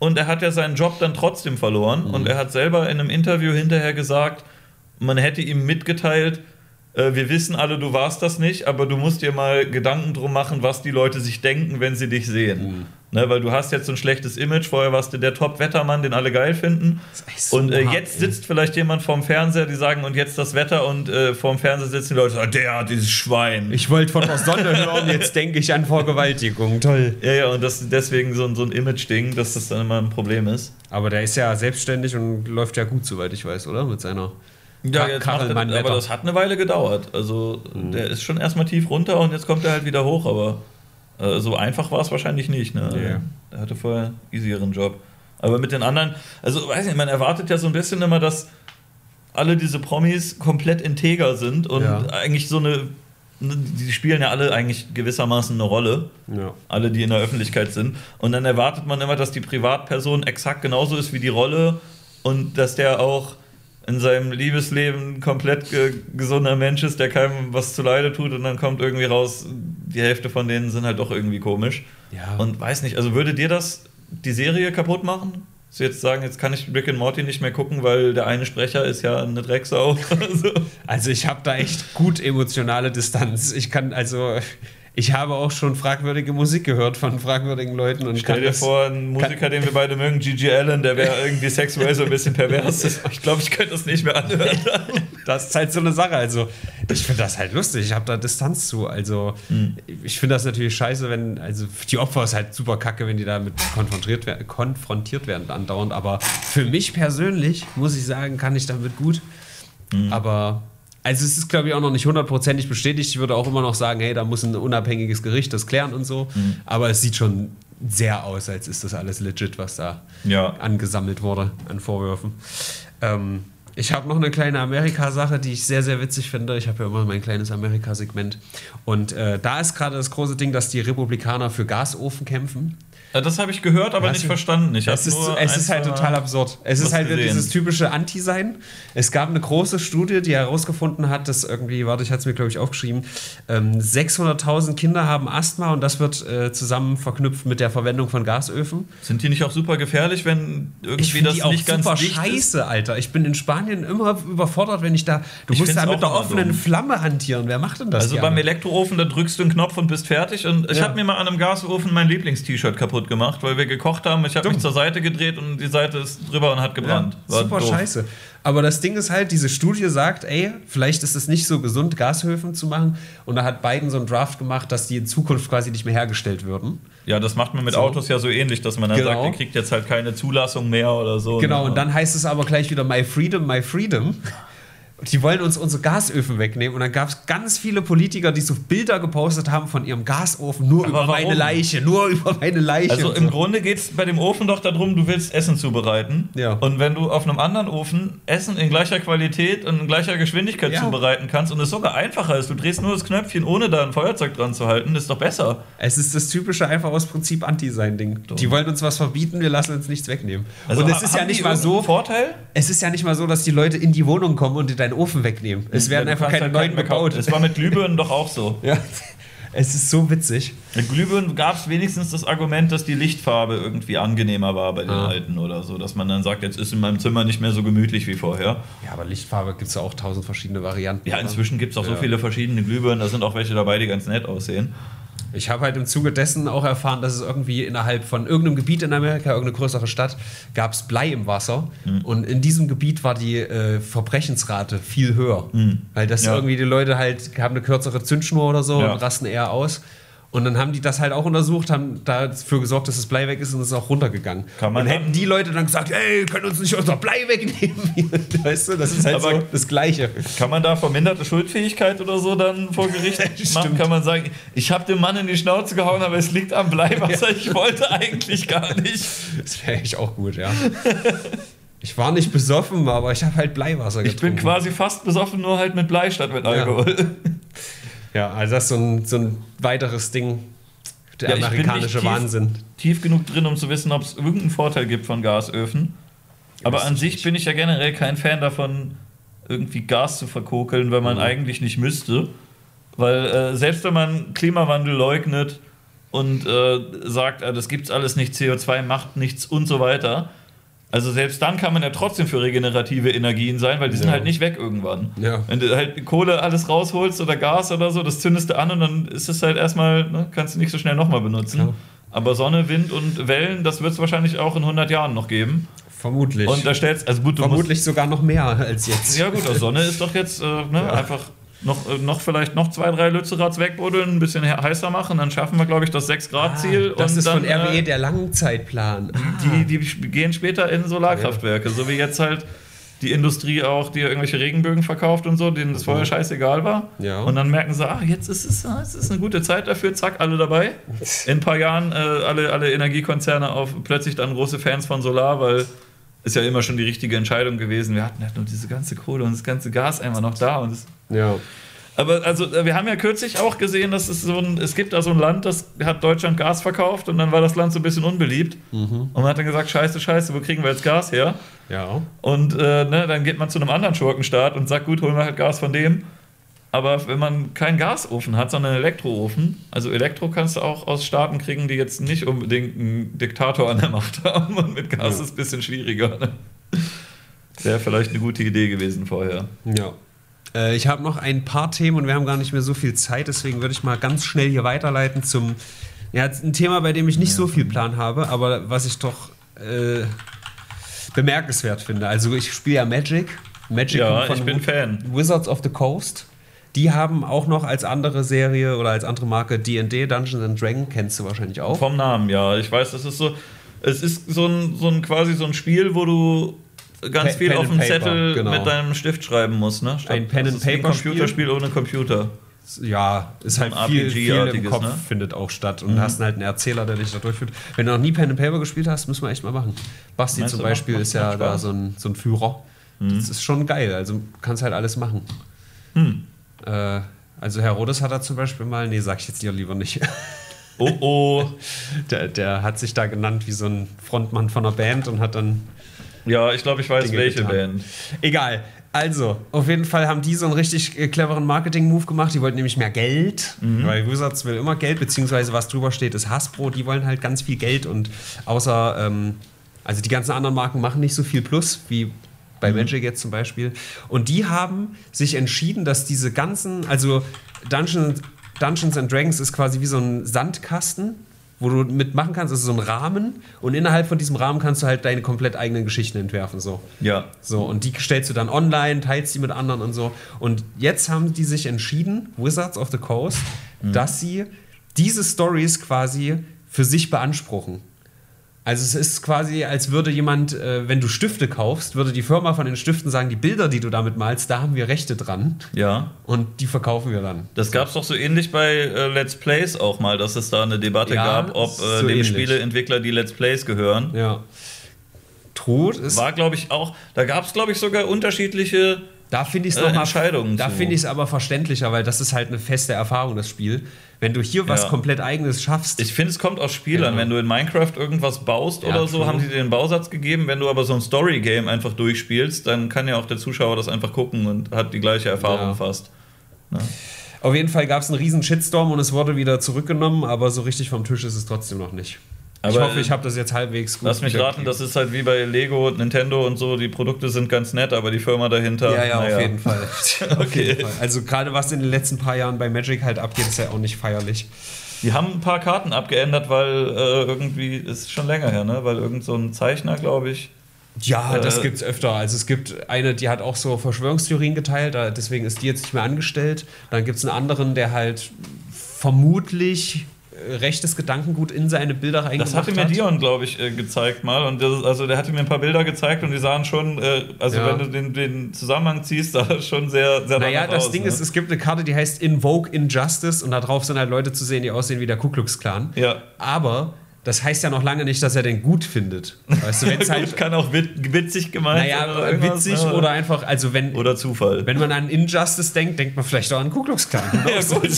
B: und er hat ja seinen Job dann trotzdem verloren.
A: Mhm.
B: Und er hat selber in einem Interview hinterher gesagt, man hätte ihm mitgeteilt, wir wissen alle, du warst das nicht, aber du musst dir mal Gedanken drum machen, was die Leute sich denken, wenn sie dich sehen.
A: Mhm.
B: Ne, weil du hast jetzt so ein schlechtes Image, vorher warst du der Top-Wettermann, den alle geil finden.
A: so
B: und äh,
A: hart,
B: jetzt
A: ey.
B: sitzt vielleicht jemand vorm Fernseher, die sagen, und jetzt das Wetter und äh, vorm Fernseher sitzen die Leute, ah, der hat dieses Schwein.
A: Ich wollte von der Sonne hören, jetzt denke ich an Vergewaltigung. Toll.
B: Ja, ja, und das ist deswegen so, ein- so ein Image-Ding, dass das dann immer ein Problem ist.
A: Aber der ist ja selbstständig und läuft ja gut, soweit ich weiß, oder? Mit seiner.
B: Ja, jetzt macht er, aber das hat eine Weile gedauert. Also, der ist schon erstmal tief runter und jetzt kommt er halt wieder hoch, aber äh, so einfach war es wahrscheinlich nicht. Ne?
A: Nee.
B: Er hatte vorher einen easieren Job. Aber mit den anderen, also weiß nicht, man erwartet ja so ein bisschen immer, dass alle diese Promis komplett integer sind und
A: Ja.
B: eigentlich so eine, ne, die spielen ja alle eigentlich gewissermaßen eine Rolle.
A: Ja.
B: alle, die in der Öffentlichkeit sind. Und dann erwartet man immer, dass die Privatperson exakt genauso ist wie die Rolle und dass der auch in seinem Liebesleben komplett ge gesunder Mensch ist, der keinem was zuleide tut und dann kommt irgendwie raus, die Hälfte von denen sind halt doch irgendwie komisch.
A: Ja.
B: Und weiß nicht, also würde dir das die Serie kaputt machen? Du jetzt sagen, jetzt kann ich Rick and Morty nicht mehr gucken, weil der eine Sprecher ist ja eine Drecksau. Also,
A: Also ich habe da echt gut emotionale Distanz. Ich kann also, ich habe auch schon fragwürdige Musik gehört von fragwürdigen Leuten und
B: Stell dir
A: das,
B: vor, ein Musiker, den wir beide mögen, Gigi Allen, der wäre irgendwie sexuell so ein bisschen pervers. Ich glaube, ich könnte das nicht mehr anhören.
A: das ist halt so eine Sache. Also ich finde das halt lustig. Ich habe da Distanz zu. Also
B: Hm.
A: ich finde das natürlich scheiße, wenn also die Opfer ist halt super kacke, wenn die damit konfrontiert werden, konfrontiert werden andauernd. Aber für mich persönlich muss ich sagen, kann ich damit gut.
B: Hm.
A: Aber also es ist, glaube ich, auch noch nicht hundertprozentig bestätigt. Ich würde auch immer noch sagen, hey, da muss ein unabhängiges Gericht das klären und so.
B: Hm.
A: Aber es sieht schon sehr aus, als ist das alles legit, was da
B: Ja.
A: angesammelt wurde an Vorwürfen. Ähm, ich habe noch eine kleine Amerika-Sache, die ich sehr, sehr witzig finde. Ich habe ja immer mein kleines Amerika-Segment. Und äh, da ist gerade das große Ding, dass die Republikaner für Gasofen kämpfen.
B: Äh, Das habe ich gehört, aber nicht verstanden. Ich
A: Es ist, es ist halt total absurd. Es ist halt
B: gesehen.
A: dieses typische Anti-Sein. Es gab eine große Studie, die herausgefunden hat, dass irgendwie, warte, ich hatte es mir, glaube ich, aufgeschrieben, ähm, 600.000 Kinder haben Asthma und das wird äh, zusammen verknüpft mit der Verwendung von Gasöfen.
B: Sind die nicht auch super gefährlich, wenn
A: Ich
B: irgendwie
A: finde
B: das
A: die auch
B: nicht ganz
A: super scheiße, Alter. Ich bin in Spanien immer überfordert, wenn ich da. Du
B: Ich
A: musst da mit der offenen. Flamme hantieren. Wer macht denn das?
B: Also
A: gerne?
B: beim Elektroofen, da drückst du einen Knopf und bist fertig. Und ich
A: Ja.
B: habe mir mal an einem Gasofen mein Lieblingst-T-Shirt kaputt gemacht, weil wir gekocht haben. Ich habe mich zur Seite gedreht und die Seite ist drüber und hat gebrannt.
A: Ja, super
B: doof.
A: scheiße. Aber das Ding ist halt, diese Studie sagt, ey, vielleicht ist es nicht so gesund, Gashöfen zu machen. Und da hat Biden so einen Draft gemacht, dass die in Zukunft quasi nicht mehr hergestellt würden.
B: Ja, das macht man mit
A: So.
B: Autos ja so ähnlich, dass man dann
A: Genau.
B: sagt, ihr kriegt jetzt halt keine Zulassung mehr oder so.
A: Genau, und dann heißt es aber gleich wieder My Freedom, My Freedom. Die wollen uns unsere Gasöfen wegnehmen. Und dann gab es ganz viele Politiker, die so Bilder gepostet haben von ihrem Gasofen, nur
B: Aber
A: über meine
B: warum?
A: Leiche, nur über meine Leiche.
B: Also im
A: so.
B: Grunde geht es bei dem Ofen doch darum, du willst Essen zubereiten.
A: Ja.
B: Und wenn du auf einem anderen Ofen Essen in gleicher Qualität und in gleicher Geschwindigkeit
A: Ja.
B: zubereiten kannst und es sogar einfacher ist, du drehst nur das Knöpfchen, ohne da ein Feuerzeug dran zu halten, ist doch besser.
A: Es ist das typische einfach aus Prinzip Anti-Sein-Ding. Die wollen uns was verbieten, wir lassen uns nichts wegnehmen.
B: Also
A: und es ist ja nicht mal so,
B: Vorteil?
A: es ist ja nicht mal so, dass die Leute in die Wohnung kommen und dir deinen Ofen wegnehmen. Es werden
B: Ja,
A: einfach keine
B: halt
A: neuen gebaut.
B: Es war mit Glühbirnen doch auch so.
A: Ja, es ist so witzig.
B: Mit Glühbirnen gab es wenigstens das Argument, dass die Lichtfarbe irgendwie angenehmer war bei den
A: Ah.
B: alten oder so, dass man dann sagt, jetzt ist in meinem Zimmer nicht mehr so gemütlich wie vorher.
A: Ja, aber Lichtfarbe gibt es ja auch tausend verschiedene Varianten.
B: Ja,
A: oder?
B: inzwischen gibt es auch so
A: Ja.
B: viele verschiedene Glühbirnen, da sind auch welche dabei, die ganz nett aussehen.
A: Ich habe halt im Zuge dessen auch erfahren, dass es irgendwie innerhalb von irgendeinem Gebiet in Amerika, irgendeine größere Stadt, gab es Blei im Wasser.
B: Hm.
A: Und in diesem Gebiet war die äh, Verbrechensrate viel höher. Weil das.
B: Ja.
A: irgendwie die Leute halt haben eine kürzere Zündschnur oder so
B: Ja.
A: und rasten eher aus. Und dann haben die das halt auch untersucht, haben dafür gesorgt, dass das Blei weg ist und es ist auch runtergegangen.
B: Kann man
A: und hätten die Leute dann gesagt, ey, können uns nicht unser Blei wegnehmen. weißt du, das ist halt so das Gleiche.
B: Kann man da verminderte Schuldfähigkeit oder so dann vor Gericht machen? Kann man sagen, ich habe dem Mann in die Schnauze gehauen, aber es liegt am Bleiwasser, ich wollte eigentlich gar nicht.
A: Das wäre echt auch gut, ja. Ich war nicht besoffen, aber ich habe halt Bleiwasser
B: Ich
A: getrunken.
B: bin quasi fast besoffen, nur halt mit Blei statt mit Alkohol.
A: Ja, also das ist so ein, so ein weiteres Ding, der
B: Ja, ich bin
A: amerikanische
B: tief-
A: Wahnsinn.
B: Tief genug drin, um zu wissen, ob es irgendeinen Vorteil gibt von Gasöfen. Aber an
A: ich
B: sich
A: nicht.
B: bin ich ja generell kein Fan davon, irgendwie Gas zu verkokeln, weil man
A: Mhm.
B: eigentlich nicht müsste. Weil äh, selbst wenn man Klimawandel leugnet und äh, sagt, äh, das gibt's alles nicht, CO2 macht nichts und so weiter. Also selbst dann kann man ja trotzdem für regenerative Energien sein, weil die sind
A: Ja.
B: halt nicht weg irgendwann.
A: Ja.
B: Wenn du halt Kohle alles rausholst oder Gas oder so, das zündest du an und dann ist es halt erstmal, ne, kannst du nicht so schnell nochmal benutzen.
A: Klar.
B: Aber Sonne, Wind und Wellen, das wird es wahrscheinlich auch in 100 Jahren noch geben.
A: Vermutlich.
B: Und da stellst also gut, du
A: Vermutlich sogar noch mehr als jetzt.
B: ja gut, also Sonne ist doch jetzt äh, ne,
A: Ja.
B: einfach noch, äh, noch vielleicht noch zwei, drei Lützeraths wegbuddeln, ein bisschen he- heißer machen, dann schaffen wir, glaube ich, das 6-Grad-Ziel.
A: Ah, das ist
B: dann,
A: von RWE
B: äh,
A: der Langzeitplan. Ah.
B: die, die sp- gehen später in Solarkraftwerke, so wie jetzt halt die Industrie auch, die irgendwelche Regenbögen verkauft und so, denen das vorher scheißegal war.
A: Ja.
B: Und dann merken sie, ah, jetzt ist es, ah, es ist eine gute Zeit dafür, zack, alle dabei. In ein paar Jahren äh, alle, alle Energiekonzerne auf plötzlich dann große Fans von Solar, weil ist ja immer schon die richtige Entscheidung gewesen. Wir hatten halt nur diese ganze Kohle und das ganze Gas einfach noch da und
A: Ja.
B: aber also äh, wir haben ja kürzlich auch gesehen, dass es so ein, es gibt da so ein Land, das hat Deutschland Gas verkauft und dann war das Land so ein bisschen unbeliebt. Und man hat dann gesagt, scheiße, scheiße, wo kriegen wir jetzt Gas her?
A: Ja.
B: Und äh, ne, dann geht man zu einem anderen Schurkenstaat und sagt, gut, holen wir halt Gas von dem. Aber wenn man keinen Gasofen hat, sondern einen Elektroofen, also Elektro kannst du auch aus Staaten kriegen, die jetzt nicht unbedingt einen Diktator an der Macht haben. Und mit Gas
A: Ja.
B: ist es ein bisschen schwieriger. Ne? Wäre vielleicht eine gute Idee gewesen vorher.
A: Ja. Äh, ich habe noch ein paar Themen und wir haben gar nicht mehr so viel Zeit, deswegen würde ich mal ganz schnell hier weiterleiten zum. Ja, ein Thema, bei dem ich nicht so viel Plan habe, aber was ich doch äh, bemerkenswert finde. Also, ich spiele ja Magic. Magic
B: Ja, ich bin Fan.
A: Wizards of the Coast. Die haben auch noch als andere Serie oder als andere Marke D&D, Dungeons and Dragons, kennst du wahrscheinlich auch.
B: Vom Namen, ja. Ich weiß, das ist so. Es ist so ein, so ein quasi so ein Spiel, wo du ganz
A: Pe-
B: viel
A: Pen
B: auf dem Zettel
A: genau.
B: mit deinem Stift schreiben musst, ne?
A: Ein Pen and
B: ein
A: Paper Spiel.
B: Computerspiel ohne Computer.
A: Ja, ist halt
B: ein
A: viel, viel im Kopf
B: ne?
A: findet auch statt und hast halt einen Erzähler, der dich da durchführt. Wenn du noch nie Pen and Paper gespielt hast, müssen wir echt mal machen. Basti
B: Meinst
A: zum Beispiel ist ja da so ein, so ein Führer. Das ist schon geil, also kannst halt alles machen.
B: Hm.
A: Äh, also Herodes hat da zum Beispiel mal, nee, sag ich jetzt lieber nicht.
B: Oh oh.
A: Der, der hat sich da genannt wie so ein Frontmann von einer Band und hat dann
B: Ja, ich glaube, ich weiß,
A: Dinge
B: welche
A: getan.
B: Band.
A: Egal. Also, auf jeden Fall haben die so einen richtig äh, cleveren Marketing-Move gemacht. Die wollten nämlich mehr Geld,
B: Mhm.
A: weil Wizards will immer Geld, beziehungsweise was drüber steht, ist Hasbro. Die wollen halt ganz viel Geld und außer, ähm, also die ganzen anderen Marken machen nicht so viel Plus wie. Bei Magic jetzt zum Beispiel. Und die haben sich entschieden, dass diese ganzen, also Dungeons, Dungeons and Dragons ist quasi wie so ein Sandkasten, wo du mitmachen kannst. Das ist so ein Rahmen und innerhalb von diesem Rahmen kannst du halt deine komplett eigenen Geschichten entwerfen. So.
B: Ja.
A: So, und die stellst du dann online, teilst die mit anderen und so. Und jetzt haben die sich entschieden, Wizards of the Coast, dass sie diese Stories quasi für sich beanspruchen. Also es ist quasi, als würde jemand, äh, wenn du Stifte kaufst, würde die Firma von den Stiften sagen, die Bilder, die du damit malst, da haben wir Rechte dran
B: Ja.
A: und die verkaufen wir dann.
B: Das gab es doch so ähnlich bei äh, Let's Plays auch mal, dass es da eine Debatte
A: Ja,
B: gab, ob äh,
A: so
B: dem. Spieleentwickler die Let's Plays gehören.
A: Ja. Tod ist
B: War, glaube ich, auch, da gab es, glaube ich, sogar unterschiedliche
A: Da finde ich es
B: äh, Entscheidungen
A: Da finde ich es aber verständlicher, weil das ist halt eine feste Erfahrung, das Spiel. Wenn du hier was
B: Ja.
A: komplett Eigenes schaffst,
B: Ich finde, es kommt aus Spielern.
A: Ja.
B: Wenn du in Minecraft irgendwas baust
A: Ja,
B: oder so,
A: true.
B: haben die dir den Bausatz gegeben. Wenn du aber so ein Story-Game einfach durchspielst, dann kann ja auch der Zuschauer das einfach gucken und hat die gleiche Erfahrung
A: Ja.
B: fast.
A: auf jeden Fall gab es einen riesen Shitstorm und es wurde wieder zurückgenommen, aber so richtig vom Tisch ist es trotzdem noch nicht. Ich
B: Aber,
A: hoffe, ich habe das jetzt halbwegs gut.
B: Lass mich raten, das ist halt wie bei Lego und Nintendo und so. Die Produkte sind ganz nett, aber die Firma dahinter.
A: ja, ja,
B: naja.
A: auf jeden Fall.
B: Okay.
A: jeden Fall. Also gerade was in den letzten paar Jahren bei Magic halt abgeht, ist ja auch nicht feierlich.
B: Die haben ein paar Karten abgeändert, weil äh, irgendwie, ist schon länger her, ne? Weil irgend so ein Zeichner, glaube ich.
A: Ja, das
B: Äh,
A: gibt es öfter. Also es gibt eine, die hat auch so Verschwörungstheorien geteilt, deswegen ist die jetzt nicht mehr angestellt. Dann gibt es einen anderen, der halt vermutlich äh, rechtes Gedankengut in seine Bilder reingemacht
B: Das hatte mir
A: hat.
B: Dion, glaube ich, äh, gezeigt mal. Und das, also der hatte mir ein paar Bilder gezeigt und die sahen schon, äh, also
A: Ja.
B: wenn du den, den Zusammenhang ziehst, sah das schon sehr, sehr
A: Naja, das
B: aus,
A: Ding
B: ne?
A: ist, es gibt eine Karte, die heißt Invoke Injustice und da drauf sind halt Leute zu sehen, die aussehen wie der Ku Klux Klan.
B: Ja.
A: Aber das heißt ja noch lange nicht, dass er den gut findet. Weißt du, wenn es
B: Gut,
A: halt.
B: kann auch wit witzig gemeint sein.
A: Naja,
B: oder
A: witzig
B: ne?
A: oder einfach, also wenn,
B: oder Zufall.
A: wenn man an Injustice denkt, denkt man vielleicht auch an Ku Klux Klan.
B: ja, gut.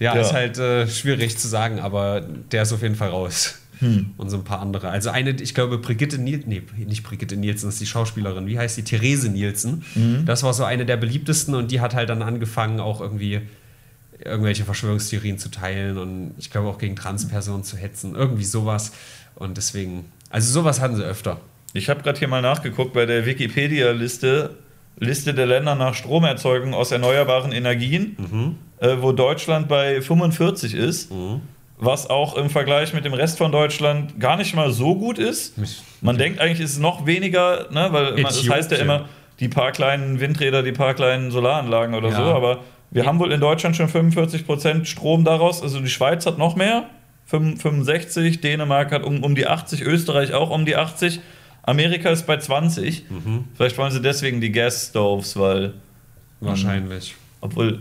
A: Ja,
B: Ja.
A: ist halt äh, schwierig zu sagen, aber der ist auf jeden Fall raus.
B: Hm.
A: Und so ein paar andere. Also eine, ich glaube, Brigitte Nielsen, nee, nicht Brigitte Nielsen, das ist die Schauspielerin, wie heißt die? Therese Nielsen.
B: Mhm.
A: Das war so eine der beliebtesten und die hat halt dann angefangen, auch irgendwie irgendwelche Verschwörungstheorien zu teilen und ich glaube auch gegen Transpersonen zu hetzen. Irgendwie sowas. Und deswegen, also sowas hatten sie öfter.
B: Ich habe gerade hier mal nachgeguckt bei der Wikipedia-Liste. Liste der Länder nach Stromerzeugung aus erneuerbaren Energien,
A: Mhm.
B: äh, wo Deutschland bei 45 ist, was auch im Vergleich mit dem Rest von Deutschland gar nicht mal so gut ist. Man denkt eigentlich, ist es noch weniger, ne? weil man, das heißt ja immer, die paar kleinen Windräder, die paar kleinen Solaranlagen oder
A: Ja.
B: so, aber wir haben wohl in Deutschland schon 45% Strom daraus, also die Schweiz hat noch mehr, 65, Dänemark hat um, um die 80, Österreich auch um die 80, Amerika ist bei 20. Vielleicht wollen sie deswegen die Gas-Stoves, weil,
A: Wahrscheinlich.
B: obwohl,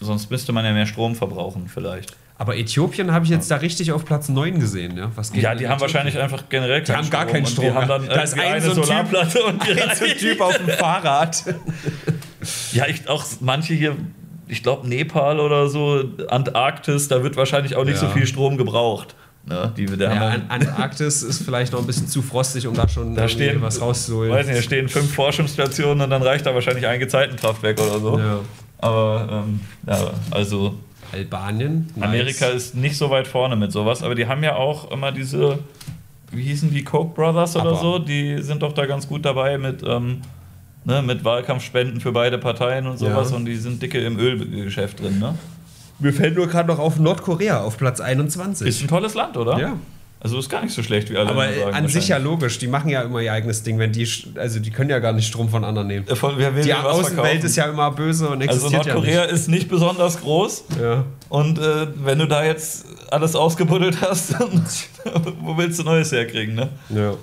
B: sonst müsste man ja mehr Strom verbrauchen vielleicht.
A: Aber Äthiopien habe ich jetzt da richtig auf Platz 9 gesehen. Ja, Was geht
B: Ja, die haben
A: Äthiopien?
B: wahrscheinlich einfach generell keinen
A: haben gar keinen Strom,
B: Die haben dann
A: Da ist ein
B: eine
A: so ein Typ-
B: Solarplatte und die
A: Ein so ein Typ auf dem Fahrrad.
B: Ja, ich, auch manche hier, ich glaube Nepal oder so, Antarktis, da wird wahrscheinlich auch nicht
A: Ja.
B: so viel Strom gebraucht. Ne? Die, da
A: Ja, Antarktis ist vielleicht noch ein bisschen zu frostig, um da schon
B: Da
A: irgendwie
B: stehen-
A: was rauszuholen.
B: weiß nicht, da stehen fünf Forschungsstationen und dann reicht da wahrscheinlich ein Gezeitenkraftwerk oder so.
A: Ja.
B: Aber ähm, ja, also
A: Albanien. nice.
B: Amerika ist nicht so weit vorne mit sowas, aber die haben ja auch immer diese, wie hießen die, Koch Brothers oder
A: Aber-
B: so, die sind doch da ganz gut dabei mit, ähm, ne, mit Wahlkampfspenden für beide Parteien und sowas
A: Ja.
B: und die sind dicke im Ölgeschäft drin, ne?
A: Mir fällt nur gerade noch auf Nordkorea auf Platz 21.
B: Ist ein tolles Land, oder?
A: ja.
B: Also ist gar nicht so schlecht, wie alle
A: Aber
B: immer sagen.
A: an sich ja logisch, die machen ja immer ihr eigenes Ding, wenn die, also die können ja gar nicht Strom von anderen nehmen.
B: Äh, Von, wer will
A: Die Außenwelt
B: verkaufen?
A: ist ja immer böse und
B: Also
A: existiert
B: Nordkorea
A: ja
B: ist nicht besonders groß
A: nicht. Ja.
B: und äh, wenn du da jetzt alles ausgebuddelt hast, dann wo willst du Neues herkriegen, ne?
A: Ja.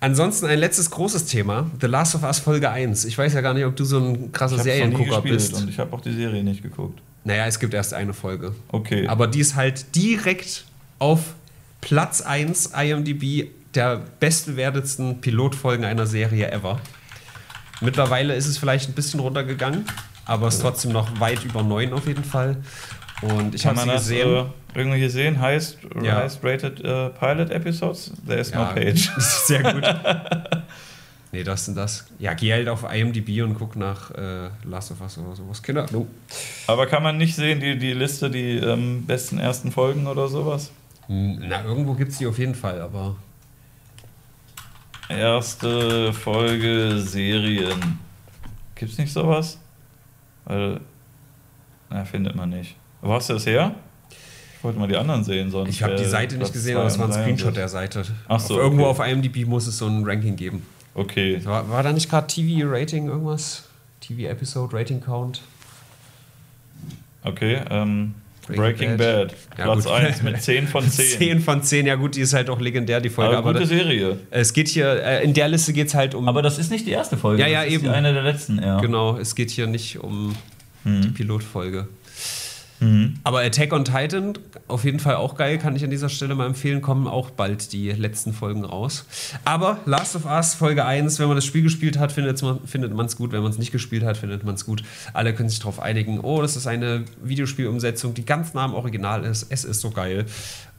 A: Ansonsten ein letztes großes Thema, The Last of Us Folge 1. Ich weiß ja gar nicht, ob du so ein krasser Seriengucker bist.
B: und ich habe auch die Serie nicht geguckt.
A: Naja, es gibt erst eine Folge.
B: Okay.
A: Aber die ist halt direkt auf Platz 1 IMDb der bestbewertetsten Pilotfolgen einer Serie ever. Mittlerweile ist es vielleicht ein bisschen runtergegangen, aber es ist trotzdem noch weit über 9 auf jeden Fall. Und ich habe sie
B: das
A: gesehen.
B: äh, irgendwie gesehen? Highest,
A: Ja.
B: highest rated äh, Pilot Episodes? There is no
A: Ja,
B: page.
A: Sehr gut. nee, das und das. Ja, geh halt auf IMDb und guck nach äh, Last of Us oder sowas. Keine Ahnung.
B: Aber kann man nicht sehen, die, die Liste, die ähm, besten ersten Folgen oder sowas?
A: Hm, Na, irgendwo gibt es die auf jeden Fall, aber
B: Erste Folge Serien. Gibt's nicht sowas? Weil. Na, findet man nicht. Wo hast du das her? Ich wollte mal die anderen sehen, sonst.
A: ich habe die Seite nicht gesehen, aber es war ein Screenshot der Seite.
B: Ach so,
A: auf, Irgendwo
B: okay.
A: auf IMDb muss es so ein Ranking geben.
B: Okay.
A: War, war da nicht gerade TV-Rating irgendwas? TV-Episode, Rating-Count?
B: Okay, ähm,
A: Breaking
B: Breaking,
A: Bad.
B: Bad.
A: Ja,
B: Platz
A: gut.
B: 1 mit 10 von 10.
A: 10 von 10, ja gut, die ist halt auch legendär, die Folge.
B: Aber
A: Aber,
B: gute
A: da-
B: Serie.
A: es geht hier, äh, in der Liste geht es halt um.
B: Aber das ist nicht die erste Folge.
A: Ja, ja,
B: das ist
A: eben.
B: Die eine der letzten, ja.
A: genau, es geht hier nicht um die Pilotfolge.
B: Mhm.
A: Aber Attack on Titan, auf jeden Fall auch geil, kann ich an dieser Stelle mal empfehlen, kommen auch bald die letzten Folgen raus. Aber Last of Us, Folge 1, wenn man das Spiel gespielt hat, findet man es gut. Wenn man es nicht gespielt hat, findet man es gut. Alle können sich darauf einigen, oh, das ist eine Videospielumsetzung, die ganz nah am Original ist. Es ist so geil.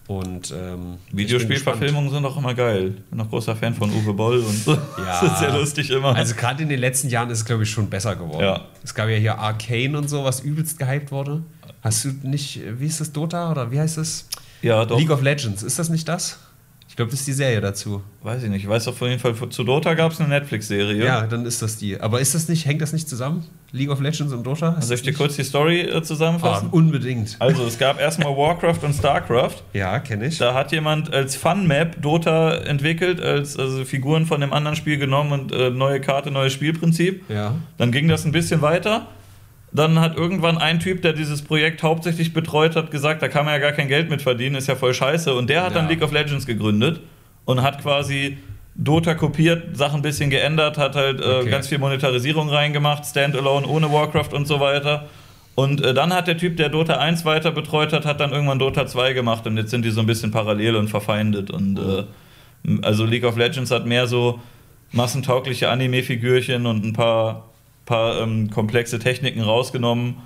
A: Und ähm,
B: Videospielverfilmungen sind doch immer geil. Ich bin noch großer Fan von Uwe Boll und so.
A: Ja.
B: Das ist sehr lustig immer.
A: Also gerade in den letzten Jahren ist es, glaube ich, schon besser geworden.
B: Ja.
A: Es gab ja hier Arcane und so, was übelst gehypt wurde. Hast du nicht, wie ist das, Dota oder wie heißt es?
B: ja, doch.
A: League of Legends, ist das nicht das? Ich glaube, das ist die Serie dazu.
B: Weiß ich nicht. Ich weiß auf jeden Fall, zu Dota gab es eine Netflix-Serie.
A: Ja, dann ist das die. Aber ist das nicht, hängt das nicht zusammen? League of Legends und Dota? Ist
B: Soll ich
A: das
B: dir kurz die Story äh,
A: Ah,
B: zusammenfassen?
A: unbedingt.
B: Also, es gab erstmal Warcraft und Starcraft.
A: Ja, kenne ich.
B: Da hat jemand als Fun-Map Dota entwickelt, als also Figuren von dem anderen Spiel genommen und äh, neue Karte, neues Spielprinzip.
A: Ja.
B: Dann ging das ein bisschen weiter. Dann hat irgendwann ein Typ, der dieses Projekt hauptsächlich betreut hat, gesagt, da kann man ja gar kein Geld mit verdienen, ist ja voll scheiße. Und der hat dann
A: Ja.
B: League of Legends gegründet und hat quasi Dota kopiert, Sachen ein bisschen geändert, hat halt äh,
A: Okay.
B: ganz viel Monetarisierung reingemacht, Standalone ohne Warcraft und so weiter. Und äh, dann hat der Typ, der Dota 1 weiter betreut hat, hat dann irgendwann Dota 2 gemacht und jetzt sind die so ein bisschen parallel und verfeindet. Und äh, also League of Legends hat mehr so massentaugliche Anime-Figürchen und ein paar, paar ähm, komplexe Techniken rausgenommen.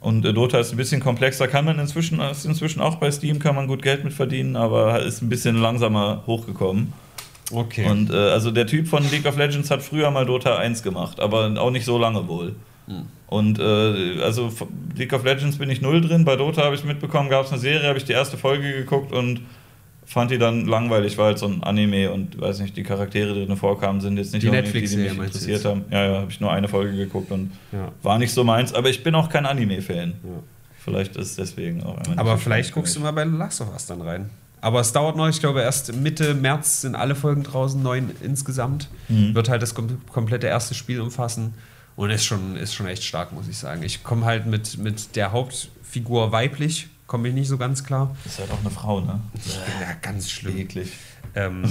B: Und äh, Dota ist ein bisschen komplexer, kann man inzwischen, ist inzwischen auch bei Steam, kann man gut Geld mit verdienen, aber ist ein bisschen langsamer hochgekommen.
A: Okay.
B: Und äh, also der Typ von League of Legends hat früher mal Dota 1 gemacht, aber auch nicht so lange wohl.
A: Hm.
B: Und äh, also League of Legends bin ich null drin, bei Dota habe ich mitbekommen, gab es eine Serie, habe ich die erste Folge geguckt und fand die dann langweilig, weil halt so ein Anime und weiß nicht, die Charaktere, die drin vorkamen, sind jetzt nicht
A: Die
B: unbedingt
A: Netflix-Serie
B: mich
A: meinst du
B: interessiert haben. Ja, ja, habe ich nur eine Folge geguckt und
A: Ja.
B: war nicht so meins, aber ich bin auch kein Anime-Fan.
A: Ja.
B: Vielleicht ist deswegen auch einfach
A: Aber vielleicht guckst du mal bei Last of Us dann rein. Aber es dauert noch, ich glaube, erst Mitte März sind alle Folgen draußen, neun insgesamt.
B: Mhm.
A: Wird halt das kom komplette erste Spiel umfassen. Und ist schon, ist schon echt stark, muss ich sagen. Ich komme halt mit, mit der Hauptfigur weiblich, komme ich nicht so ganz klar.
B: Ist halt auch eine Frau, ne?
A: Ja ganz schlimm.
B: Eklig.
A: Ähm,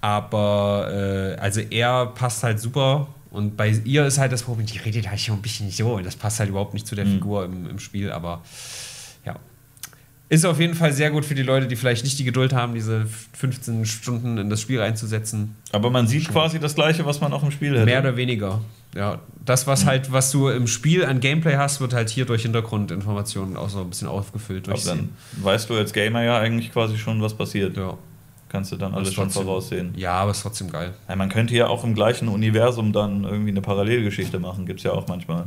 A: aber äh, also er passt halt super und bei ihr ist halt das Problem, die redet halt schon ein bisschen so und das passt halt überhaupt nicht zu der
B: Mhm.
A: Figur im, im Spiel, aber ja. Ist auf jeden Fall sehr gut für die Leute, die vielleicht nicht die Geduld haben, diese 15 Stunden in das Spiel reinzusetzen.
B: Aber man sieht quasi das Gleiche, was man auch im Spiel hätte.
A: Mehr oder weniger. Ja, das, was halt, was du im Spiel an Gameplay hast, wird halt hier durch Hintergrundinformationen auch so ein bisschen aufgefüllt.
B: Aber dann weißt du als Gamer ja eigentlich quasi schon, was passiert.
A: ja.
B: Kannst du dann alles
A: ist
B: schon
A: trotzdem-
B: voraussehen.
A: ja, aber ist trotzdem geil.
B: Ja, man könnte ja auch im gleichen Universum dann irgendwie eine Parallelgeschichte machen. Gibt es ja auch manchmal.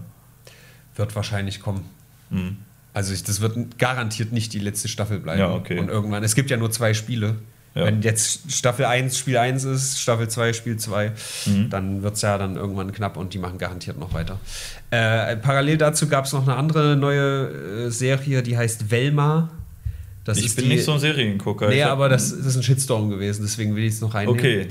A: Wird wahrscheinlich kommen.
B: Hm.
A: Also ich, das wird garantiert nicht die letzte Staffel bleiben.
B: Ja, okay.
A: Und irgendwann, es gibt ja nur zwei Spiele.
B: Ja.
A: Wenn jetzt Staffel 1 Spiel 1 ist, Staffel 2 Spiel 2,
B: Mhm.
A: dann wird es ja dann irgendwann knapp und die machen garantiert noch weiter. Äh, parallel dazu gab es noch eine andere neue äh, Serie, die heißt Velma. Das
B: ich
A: ist
B: bin
A: die,
B: nicht so ein Seriengucker.
A: Nee, aber das, das ist ein Shitstorm gewesen, deswegen will ich es noch reinnehmen.
B: Okay.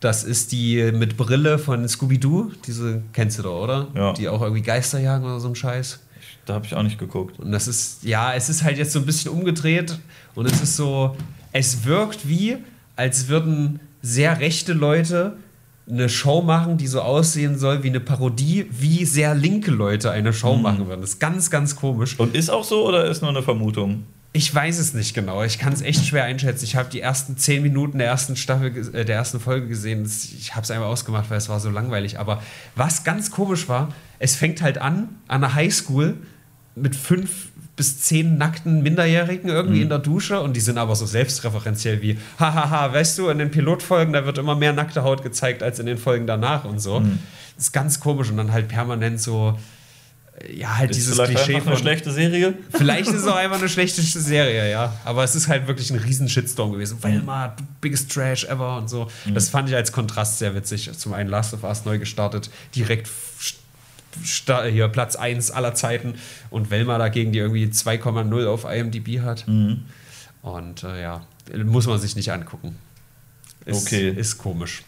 A: Das ist die mit Brille von Scooby-Doo. Diese kennst du doch, oder?
B: Ja.
A: Die auch irgendwie Geister jagen oder so ein Scheiß.
B: Da habe ich auch nicht geguckt.
A: Und das ist, ja, es ist halt jetzt so ein bisschen umgedreht und es ist so, es wirkt wie, als würden sehr rechte Leute eine Show machen, die so aussehen soll wie eine Parodie, wie sehr linke Leute eine Show machen würden. Das ist ganz, ganz komisch.
B: Und ist auch so oder ist nur eine Vermutung?
A: Ich weiß es nicht genau. Ich kann es echt schwer einschätzen. Ich habe die ersten zehn Minuten der ersten Staffel, äh, der ersten Folge gesehen. Ich habe es einfach ausgemacht, weil es war so langweilig. Aber was ganz komisch war, es fängt halt an an einer Highschool mit fünf bis zehn nackten Minderjährigen irgendwie in der Dusche und die sind aber so selbstreferenziell wie, hahaha, weißt du, in den Pilotfolgen, da wird immer mehr nackte Haut gezeigt als in den Folgen danach und so. Das ist ganz komisch und dann halt permanent so, ja, halt
B: Ist
A: dieses
B: vielleicht
A: Klischee
B: einfach eine
A: von,
B: schlechte Serie?
A: Vielleicht ist es auch einfach eine schlechte Serie, ja. Aber es ist halt wirklich ein riesen Shitstorm gewesen. Velma, biggest Trash ever und so. Das fand ich als Kontrast sehr witzig. Zum einen Last of Us neu gestartet, direkt hier Platz 1 aller Zeiten und Velma dagegen, die irgendwie 2,0 auf IMDb hat.
B: Mhm.
A: Und äh, ja, muss man sich nicht angucken. Ist,
B: Okay.
A: Ist komisch.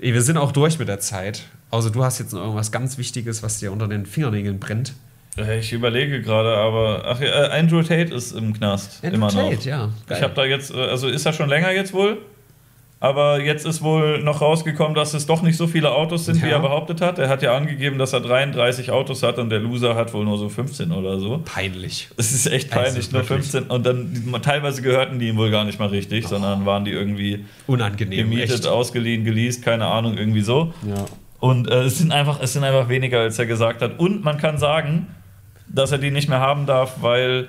A: Ey, Wir sind auch durch mit der Zeit. Außer du hast jetzt noch irgendwas ganz Wichtiges, was dir unter den Fingernägeln brennt.
B: Äh, Ich überlege gerade, aber ach, ja, äh, Andrew Tate ist im Knast
A: Andrew
B: immer noch.
A: Tate, ja.
B: Ich habe da jetzt, äh, also ist er schon länger jetzt wohl? Aber jetzt ist wohl noch rausgekommen, dass es doch nicht so viele Autos sind, wie
A: Ja.
B: er behauptet hat. Er hat ja angegeben, dass er 33 Autos hat und der Loser hat wohl nur so 15 oder so.
A: peinlich.
B: Es ist echt
A: Also
B: peinlich, nur
A: wirklich.
B: 15. Und dann teilweise gehörten die ihm wohl gar nicht mal richtig, sondern waren die irgendwie
A: Unangenehm.
B: gemietet,
A: echt.
B: ausgeliehen, geleast, keine Ahnung, irgendwie so.
A: Ja.
B: Und äh, es, sind einfach, es sind einfach weniger, als er gesagt hat. Und man kann sagen, dass er die nicht mehr haben darf, weil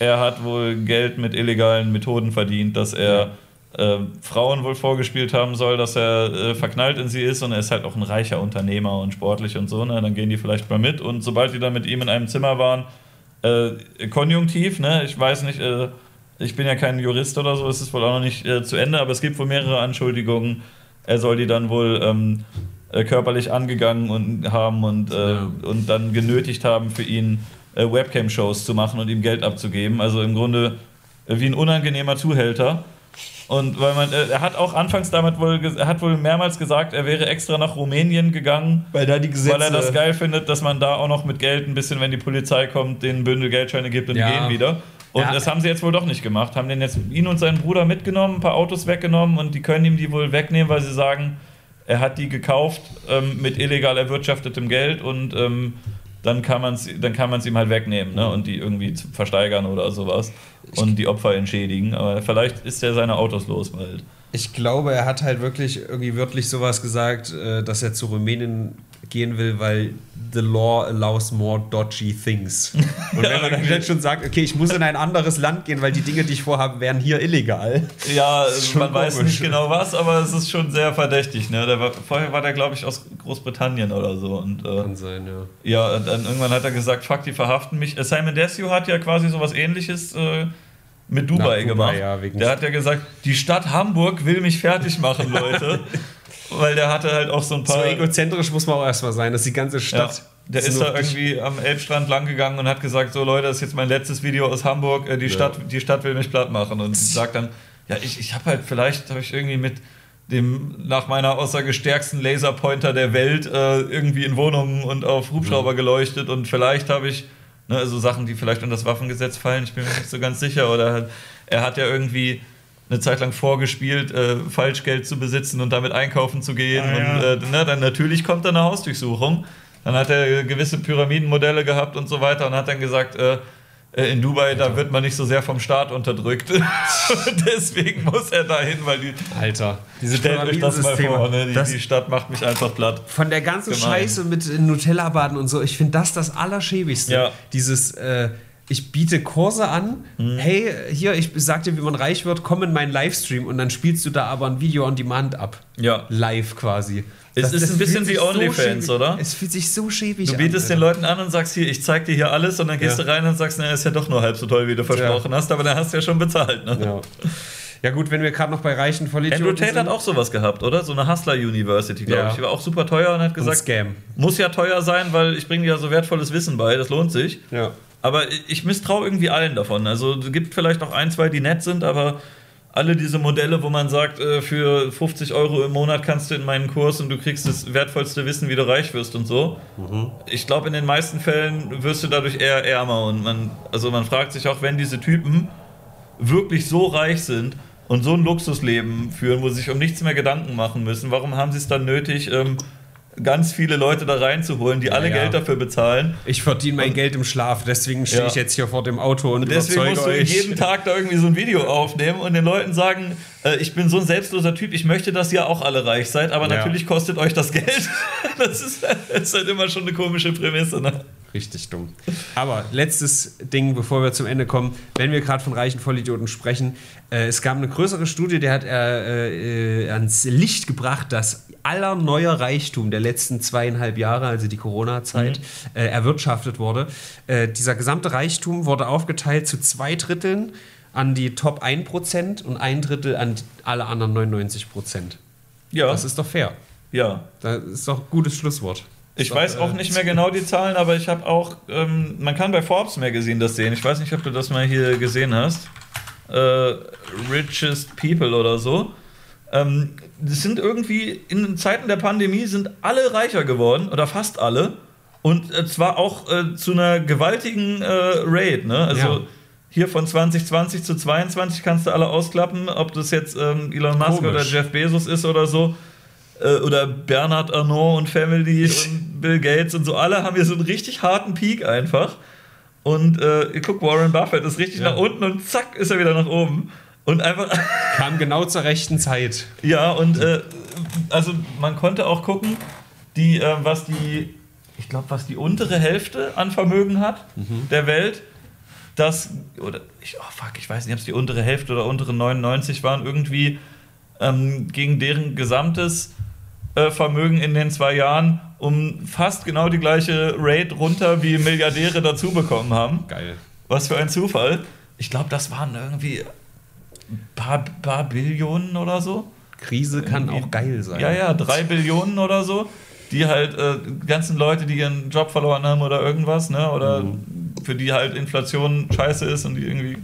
B: er hat wohl Geld mit illegalen Methoden verdient, dass er äh, Frauen wohl vorgespielt haben soll, dass er äh, verknallt in sie ist und er ist halt auch ein reicher Unternehmer und sportlich und so. Ne? Dann gehen die vielleicht mal mit und sobald die dann mit ihm in einem Zimmer waren, äh, konjunktiv, ne? ich weiß nicht, äh, ich bin ja kein Jurist oder so, es ist wohl auch noch nicht äh, zu Ende, aber es gibt wohl mehrere Anschuldigungen. Er soll die dann wohl ähm, äh, körperlich angegangen und haben und,
A: Ja.
B: und dann genötigt haben, für ihn Webcam-Shows zu machen und ihm Geld abzugeben. Also im Grunde wie ein unangenehmer Zuhälter. Und weil man, äh, er hat auch anfangs damit wohl, er hat wohl mehrmals gesagt, er wäre extra nach Rumänien gegangen,
A: Weil da die Gesetze.
B: weil er das geil findet, dass man da auch noch mit Geld ein bisschen, wenn die Polizei kommt, den Bündel Geldscheine gibt und die
A: Ja.
B: gehen wieder. Und
A: Ja.
B: das haben sie jetzt wohl doch nicht gemacht. Haben den jetzt ihn und seinen Bruder mitgenommen, ein paar Autos weggenommen und die können ihm die wohl wegnehmen, weil sie sagen, er hat die gekauft ähm, mit illegal erwirtschaftetem Geld und ähm, dann kann man es dann kann man's ihm halt wegnehmen ne? und die irgendwie versteigern oder sowas und die Opfer entschädigen. Aber vielleicht ist er seine Autos los bald.
A: Ich glaube, er hat halt wirklich irgendwie wörtlich sowas gesagt, äh, dass er zu Rumänien gehen will, weil the law allows more dodgy things. Und wenn man dann jetzt schon sagt, okay, ich muss in ein anderes Land gehen, weil die Dinge, die ich vorhabe, wären hier illegal.
B: Ja, man weiß
A: komisch.
B: nicht genau was, aber es ist schon sehr verdächtig. Ne? War, vorher war der, glaube ich, aus Großbritannien oder so. Und, äh,
A: Kann sein, ja.
B: ja, und dann irgendwann hat er gesagt, fuck, die verhaften mich. Äh, Simon Desue hat ja quasi sowas ähnliches äh, mit Dubai,
A: Dubai,
B: gemacht.
A: ja, wegen-
B: der hat ja gesagt, die Stadt Hamburg will mich fertig machen, Leute. Weil der hatte halt auch so ein
A: So
B: paar...
A: egozentrisch muss man auch erstmal sein, dass die ganze
B: Ja,
A: Stadt.
B: der ist da irgendwie am Elbstrand lang gegangen und hat gesagt, so Leute, das ist jetzt mein letztes Video aus Hamburg, äh, die,
A: Ja.
B: Stadt, die Stadt will mich platt machen. Und sagt dann, ja, ich, ich habe halt, vielleicht habe ich irgendwie mit dem nach meiner Aussage stärksten Laserpointer der Welt äh, irgendwie in Wohnungen und auf Hubschrauber geleuchtet und vielleicht habe ich, ne, also Sachen, die vielleicht unter das Waffengesetz fallen, ich bin mir nicht so ganz sicher. Oder halt, er hat ja irgendwie eine Zeit lang vorgespielt, äh, Falschgeld zu besitzen und damit einkaufen zu gehen.
A: Ah, ja.
B: und äh, ne, dann natürlich kommt dann eine Hausdurchsuchung. Dann hat er gewisse Pyramidenmodelle gehabt und so weiter und hat dann gesagt, äh, äh, in Dubai, da wird man nicht so sehr vom Staat unterdrückt. Deswegen muss er dahin, weil die.
A: Alter, diese
B: Stellt euch das mal vor, ne? die,
A: das,
B: die Stadt macht mich einfach platt.
A: Von der ganzen
B: Gemein.
A: Scheiße mit Nutella-Baden und so, ich finde das das Allerschäbigste.
B: Ja.
A: Dieses, äh, ich biete Kurse an,
B: Mhm.
A: hey, hier, ich sag dir, wie man reich wird, komm in meinen Livestream und dann spielst du da aber ein Video on Demand ab.
B: Ja.
A: Live quasi.
B: Es ist ein bisschen wie OnlyFans,
A: schäbig-
B: oder?
A: Es fühlt sich so schäbig
B: Du
A: an.
B: bietest den
A: Alter.
B: Leuten an und sagst hier, ich zeig dir hier alles und dann gehst
A: Ja.
B: du rein und sagst, na, ist ja doch nur halb so toll, wie du versprochen hast, aber dann hast du ja schon bezahlt. Ne?
A: Ja. ja, gut, wenn wir gerade noch bei reichen Vollidioten
B: Andrew Tate
A: sind.
B: hat auch sowas gehabt, oder? So eine Hustler University, glaube
A: Ja.
B: ich. Die war auch super teuer und hat
A: und
B: gesagt,
A: Scam.
B: muss ja teuer sein, weil ich bringe dir ja so wertvolles Wissen bei, das lohnt sich.
A: Ja.
B: Aber ich misstraue irgendwie allen davon. Also es gibt vielleicht auch ein, zwei, die nett sind, aber alle diese Modelle, wo man sagt, äh, für 50 Euro im Monat kannst du in meinen Kurs und du kriegst das wertvollste Wissen, wie du reich wirst und so. Ich glaube, in den meisten Fällen wirst du dadurch eher ärmer. Und man, also man fragt sich auch, wenn diese Typen wirklich so reich sind und so ein Luxusleben führen, wo sie sich um nichts mehr Gedanken machen müssen, warum haben sie es dann nötig, ähm, ganz viele Leute da reinzuholen, die alle
A: ja.
B: Geld dafür bezahlen?
A: Ich verdiene mein Geld im Schlaf, deswegen stehe
B: Ja.
A: ich jetzt hier vor dem Auto und,
B: Deswegen
A: überzeuge
B: musst du
A: euch.
B: jeden Tag da irgendwie so ein Video aufnehmen und den Leuten sagen, äh, ich bin so ein selbstloser Typ, ich möchte, dass ihr auch alle reich seid, aber natürlich kostet euch das Geld. Das ist, das ist halt immer schon eine komische Prämisse. Ne?
A: Richtig dumm. Aber letztes Ding, bevor wir zum Ende kommen, wenn wir gerade von reichen Vollidioten sprechen, äh, es gab eine größere Studie, die hat äh, äh, ans Licht gebracht, dass aller neuer Reichtum der letzten zweieinhalb Jahre, also die Corona-Zeit, äh, erwirtschaftet wurde. Äh, dieser gesamte Reichtum wurde aufgeteilt zu zwei Dritteln an die Top 1% und ein Drittel an alle anderen 99%.
B: Ja,
A: Das ist doch fair.
B: ja.
A: Das ist doch ein gutes Schlusswort.
B: Ich weiß auch nicht mehr genau die Zahlen, aber ich habe auch, ähm, man kann bei Forbes Magazine das sehen. Ich weiß nicht, ob du das mal hier gesehen hast. Äh, Richest People oder so. Ähm, das sind irgendwie in Zeiten der Pandemie sind alle reicher geworden oder fast alle und äh, zwar auch äh, zu einer gewaltigen äh, Rate. Ne? Also
A: Ja.
B: hier von 2020 zu 22 kannst du alle ausklappen, ob das jetzt ähm, Elon Musk
A: Komisch.
B: oder Jeff Bezos ist oder so äh, oder Bernhard Arnault und Family und Bill Gates und so, alle haben hier so einen richtig harten Peak einfach. Und äh, ihr guckt, Warren Buffett ist richtig
A: Ja.
B: nach unten und zack, ist er wieder nach oben. Und einfach,
A: Kam genau zur rechten Zeit.
B: ja, und äh, also man konnte auch gucken, die, äh, was die, ich glaube, was die untere Hälfte an Vermögen hat der Welt, das, oder, ich, oh fuck, ich weiß nicht, ob es die untere Hälfte oder untere 99 waren, irgendwie ähm, gegen deren gesamtes Vermögen in den zwei Jahren um fast genau die gleiche Rate runter, wie Milliardäre dazu bekommen haben.
A: Geil.
B: Was für ein Zufall. Ich glaube, das waren irgendwie ein paar, paar Billionen oder so.
A: Krise kann
B: Irgendwie-
A: auch geil sein.
B: Ja, ja, drei Billionen oder so. Die halt, äh, ganzen Leute, die ihren Job verloren haben oder irgendwas, ne? Oder für die halt Inflation scheiße ist und die irgendwie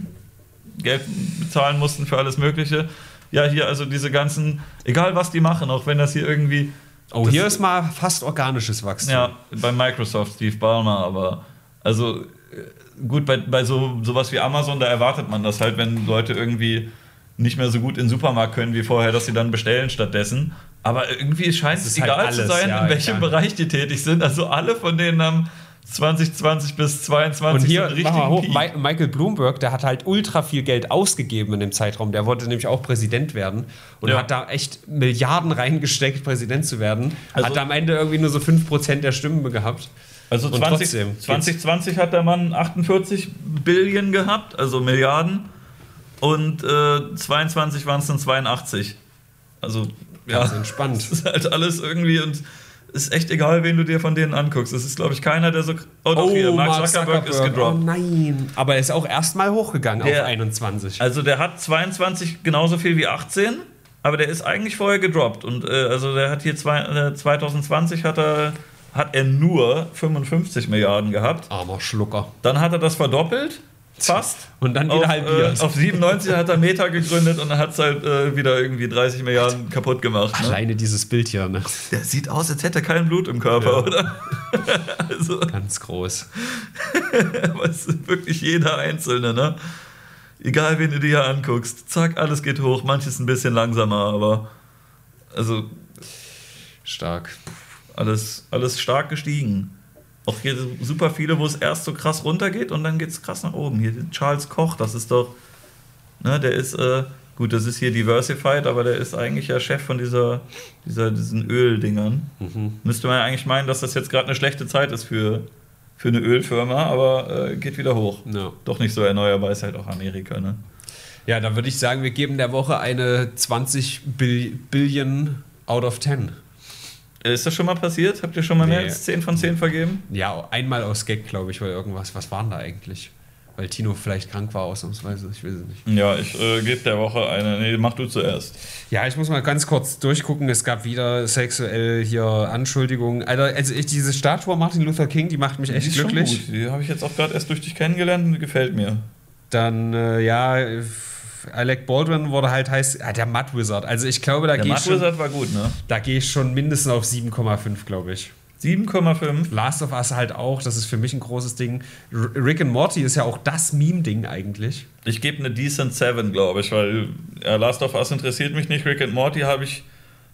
B: Geld bezahlen mussten für alles Mögliche. Ja, hier also diese ganzen, egal was die machen, auch wenn das hier irgendwie.
A: Oh, hier ist mal fast organisches Wachstum.
B: Ja, bei Microsoft, Steve Ballmer, aber also äh, gut, bei, bei so sowas wie Amazon, da erwartet man das halt, wenn Leute irgendwie nicht mehr so gut in den Supermarkt können wie vorher, dass sie dann bestellen stattdessen. Aber irgendwie scheint
A: Es halt
B: egal zu
A: alles,
B: sein,
A: ja,
B: in welchem
A: egal.
B: Bereich die tätig sind. Also alle von denen haben 2020 bis 22
A: Und hier,
B: so
A: hoch,
B: Peak.
A: Michael Bloomberg, der hat halt ultra viel Geld ausgegeben in dem Zeitraum. Der wollte nämlich auch Präsident werden und
B: Ja.
A: hat da echt Milliarden reingesteckt, Präsident zu werden.
B: Also-
A: hat am Ende irgendwie nur so 5% der Stimmen gehabt.
B: Also
A: Und
B: 20,
A: trotzdem geht's.
B: 2020 hat der Mann 48 Billionen gehabt, also Milliarden. Und äh, 22 waren es dann 82. Also, ja.
A: Ganz entspannt.
B: Das ist halt alles irgendwie und ist echt egal, wen du dir von denen anguckst. Es ist, glaube ich, keiner, der so. Oh, doch, hier, Mark, Zuckerberg, ist
A: Oh
B: gedroppt.
A: nein. Aber er ist auch erstmal hochgegangen
B: Der-
A: auf 21.
B: Also, der hat 22 genauso viel wie 18, aber der ist eigentlich vorher gedroppt. Und äh, also, der hat hier zwei, äh, 2020 hat er, hat er nur 55 Milliarden gehabt.
A: Armer Schlucker.
B: Dann hat er das verdoppelt, fast.
A: Und dann wieder
B: auf,
A: halbiert.
B: Äh, auf 97 hat er Meta gegründet und dann hat es halt äh, wieder irgendwie 30 Milliarden kaputt gemacht. Ne?
A: Alleine dieses Bild hier, ne?
B: Der sieht aus, als hätte er kein Blut im Körper,
A: Ja.
B: oder? also,
A: Ganz groß.
B: aber es ist wirklich jeder Einzelne, ne? Egal, wen du dir hier anguckst. Zack, alles geht hoch. Manches ein bisschen langsamer, aber also
A: Stark.
B: alles, alles stark gestiegen. Auch hier super viele, wo es erst so krass runtergeht und dann geht es krass nach oben. Hier Charles Koch, das ist doch, ne, der ist, äh, gut, das ist hier Diversified, aber der ist eigentlich ja Chef von dieser, dieser diesen Öldingern. Müsste man ja eigentlich meinen, dass das jetzt gerade eine schlechte Zeit ist für, für eine Ölfirma, aber äh, geht wieder hoch.
A: Ja.
B: Doch nicht so erneuerbar ist halt auch Amerika, ne?
A: Ja, dann würde ich sagen, wir geben der Woche eine 20 Bill Billion out of 10.
B: Ist das schon mal passiert? Habt ihr schon mal mehr
A: Nee.
B: als 10 von 10 vergeben?
A: Ja, einmal aus Gag, glaube ich, weil irgendwas. Was waren da eigentlich? Weil Tino vielleicht krank war ausnahmsweise, ich weiß es nicht.
B: Ja, ich äh, gebe der Woche eine. Nee, mach du zuerst.
A: Ja, ich muss mal ganz kurz durchgucken. Es gab wieder sexuell hier Anschuldigungen. Alter, also ich, diese Statue Martin Luther King, die macht mich echt
B: Die ist schon
A: glücklich.
B: gut. Die habe ich jetzt auch gerade erst durch dich kennengelernt und die gefällt mir.
A: Dann, äh, ja, Alec Baldwin wurde halt heiß. Ah, der Mud Wizard. Also ich glaube, da gehe ich,
B: Mud
A: schon-
B: Wizard war gut, ne?
A: da geh ich schon mindestens auf 7,5, glaube ich.
B: 7,5.
A: Last of Us halt auch, das ist für mich ein großes Ding. Rick and Morty ist ja auch das Meme-Ding eigentlich.
B: Ich gebe eine Decent 7, glaube ich, weil Last of Us interessiert mich nicht. Rick and Morty habe ich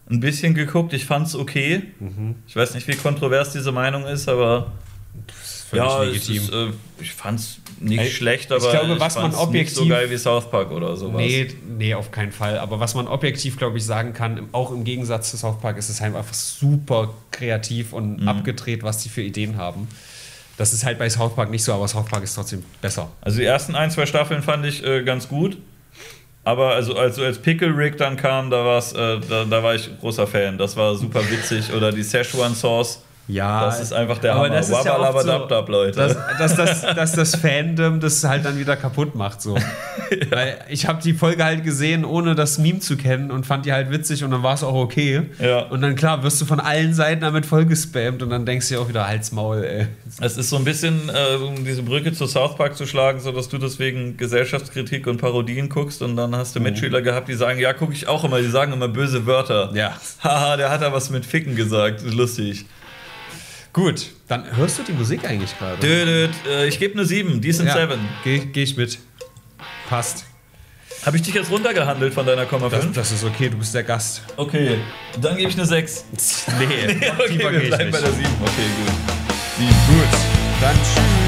B: ein bisschen geguckt. Ich fand es okay.
A: Mhm.
B: Ich weiß nicht, wie kontrovers diese Meinung ist, aber
A: völlig
B: ja,
A: legitim.
B: ist, äh, ich fand es nicht
A: Ey,
B: schlecht,
A: ich
B: aber
A: glaube, was man
B: fand's nicht
A: objektiv-
B: so geil wie South Park oder sowas.
A: Nee, nee, auf keinen Fall. Aber was man objektiv, glaube ich, sagen kann, auch im Gegensatz zu South Park, ist es halt einfach super kreativ und
B: Mhm.
A: abgedreht, was die für Ideen haben. Das ist halt bei South Park nicht so, aber South Park ist trotzdem besser.
B: Also die ersten ein, zwei Staffeln fand ich äh, ganz gut. Aber also als, als Pickle Rick dann kam, da, war's, äh, da, da war ich großer Fan. Das war super witzig. Oder die Szechuan Sauce.
A: Ja,
B: Das ist einfach der
A: aber
B: Hammer.
A: das ist ja oft so,
B: Leute.
A: dass, dass, das, dass das Fandom das halt dann wieder kaputt macht. So. Weil ich habe die Folge halt gesehen, ohne das Meme zu kennen und fand die halt witzig und dann war es auch okay.
B: Ja.
A: Und dann klar, wirst du von allen Seiten damit voll gespammt und dann denkst du dir auch wieder Halt's Maul, ey.
B: Es ist so ein bisschen, äh, um diese Brücke zu South Park zu schlagen, so dass du deswegen Gesellschaftskritik und Parodien guckst und dann hast du Mitschüler gehabt, die sagen, ja, gucke ich auch immer, die sagen immer böse Wörter.
A: Ja.
B: Haha, der hat da was mit Ficken gesagt. Lustig.
A: Gut, dann hörst du die Musik eigentlich gerade?
B: Dödöd, äh, ich gebe eine 7, Decent
A: Ja,
B: 7.
A: Geh, geh ich mit. Passt.
B: Habe ich dich jetzt runtergehandelt von deiner Komma
A: Das,
B: 5?
A: das ist okay, du bist der Gast.
B: Okay, dann gebe ich eine 6.
A: Nee,
B: okay,
A: tiefer
B: wir bleiben bei der 7. Okay, gut.
A: Gut, dann tschüss.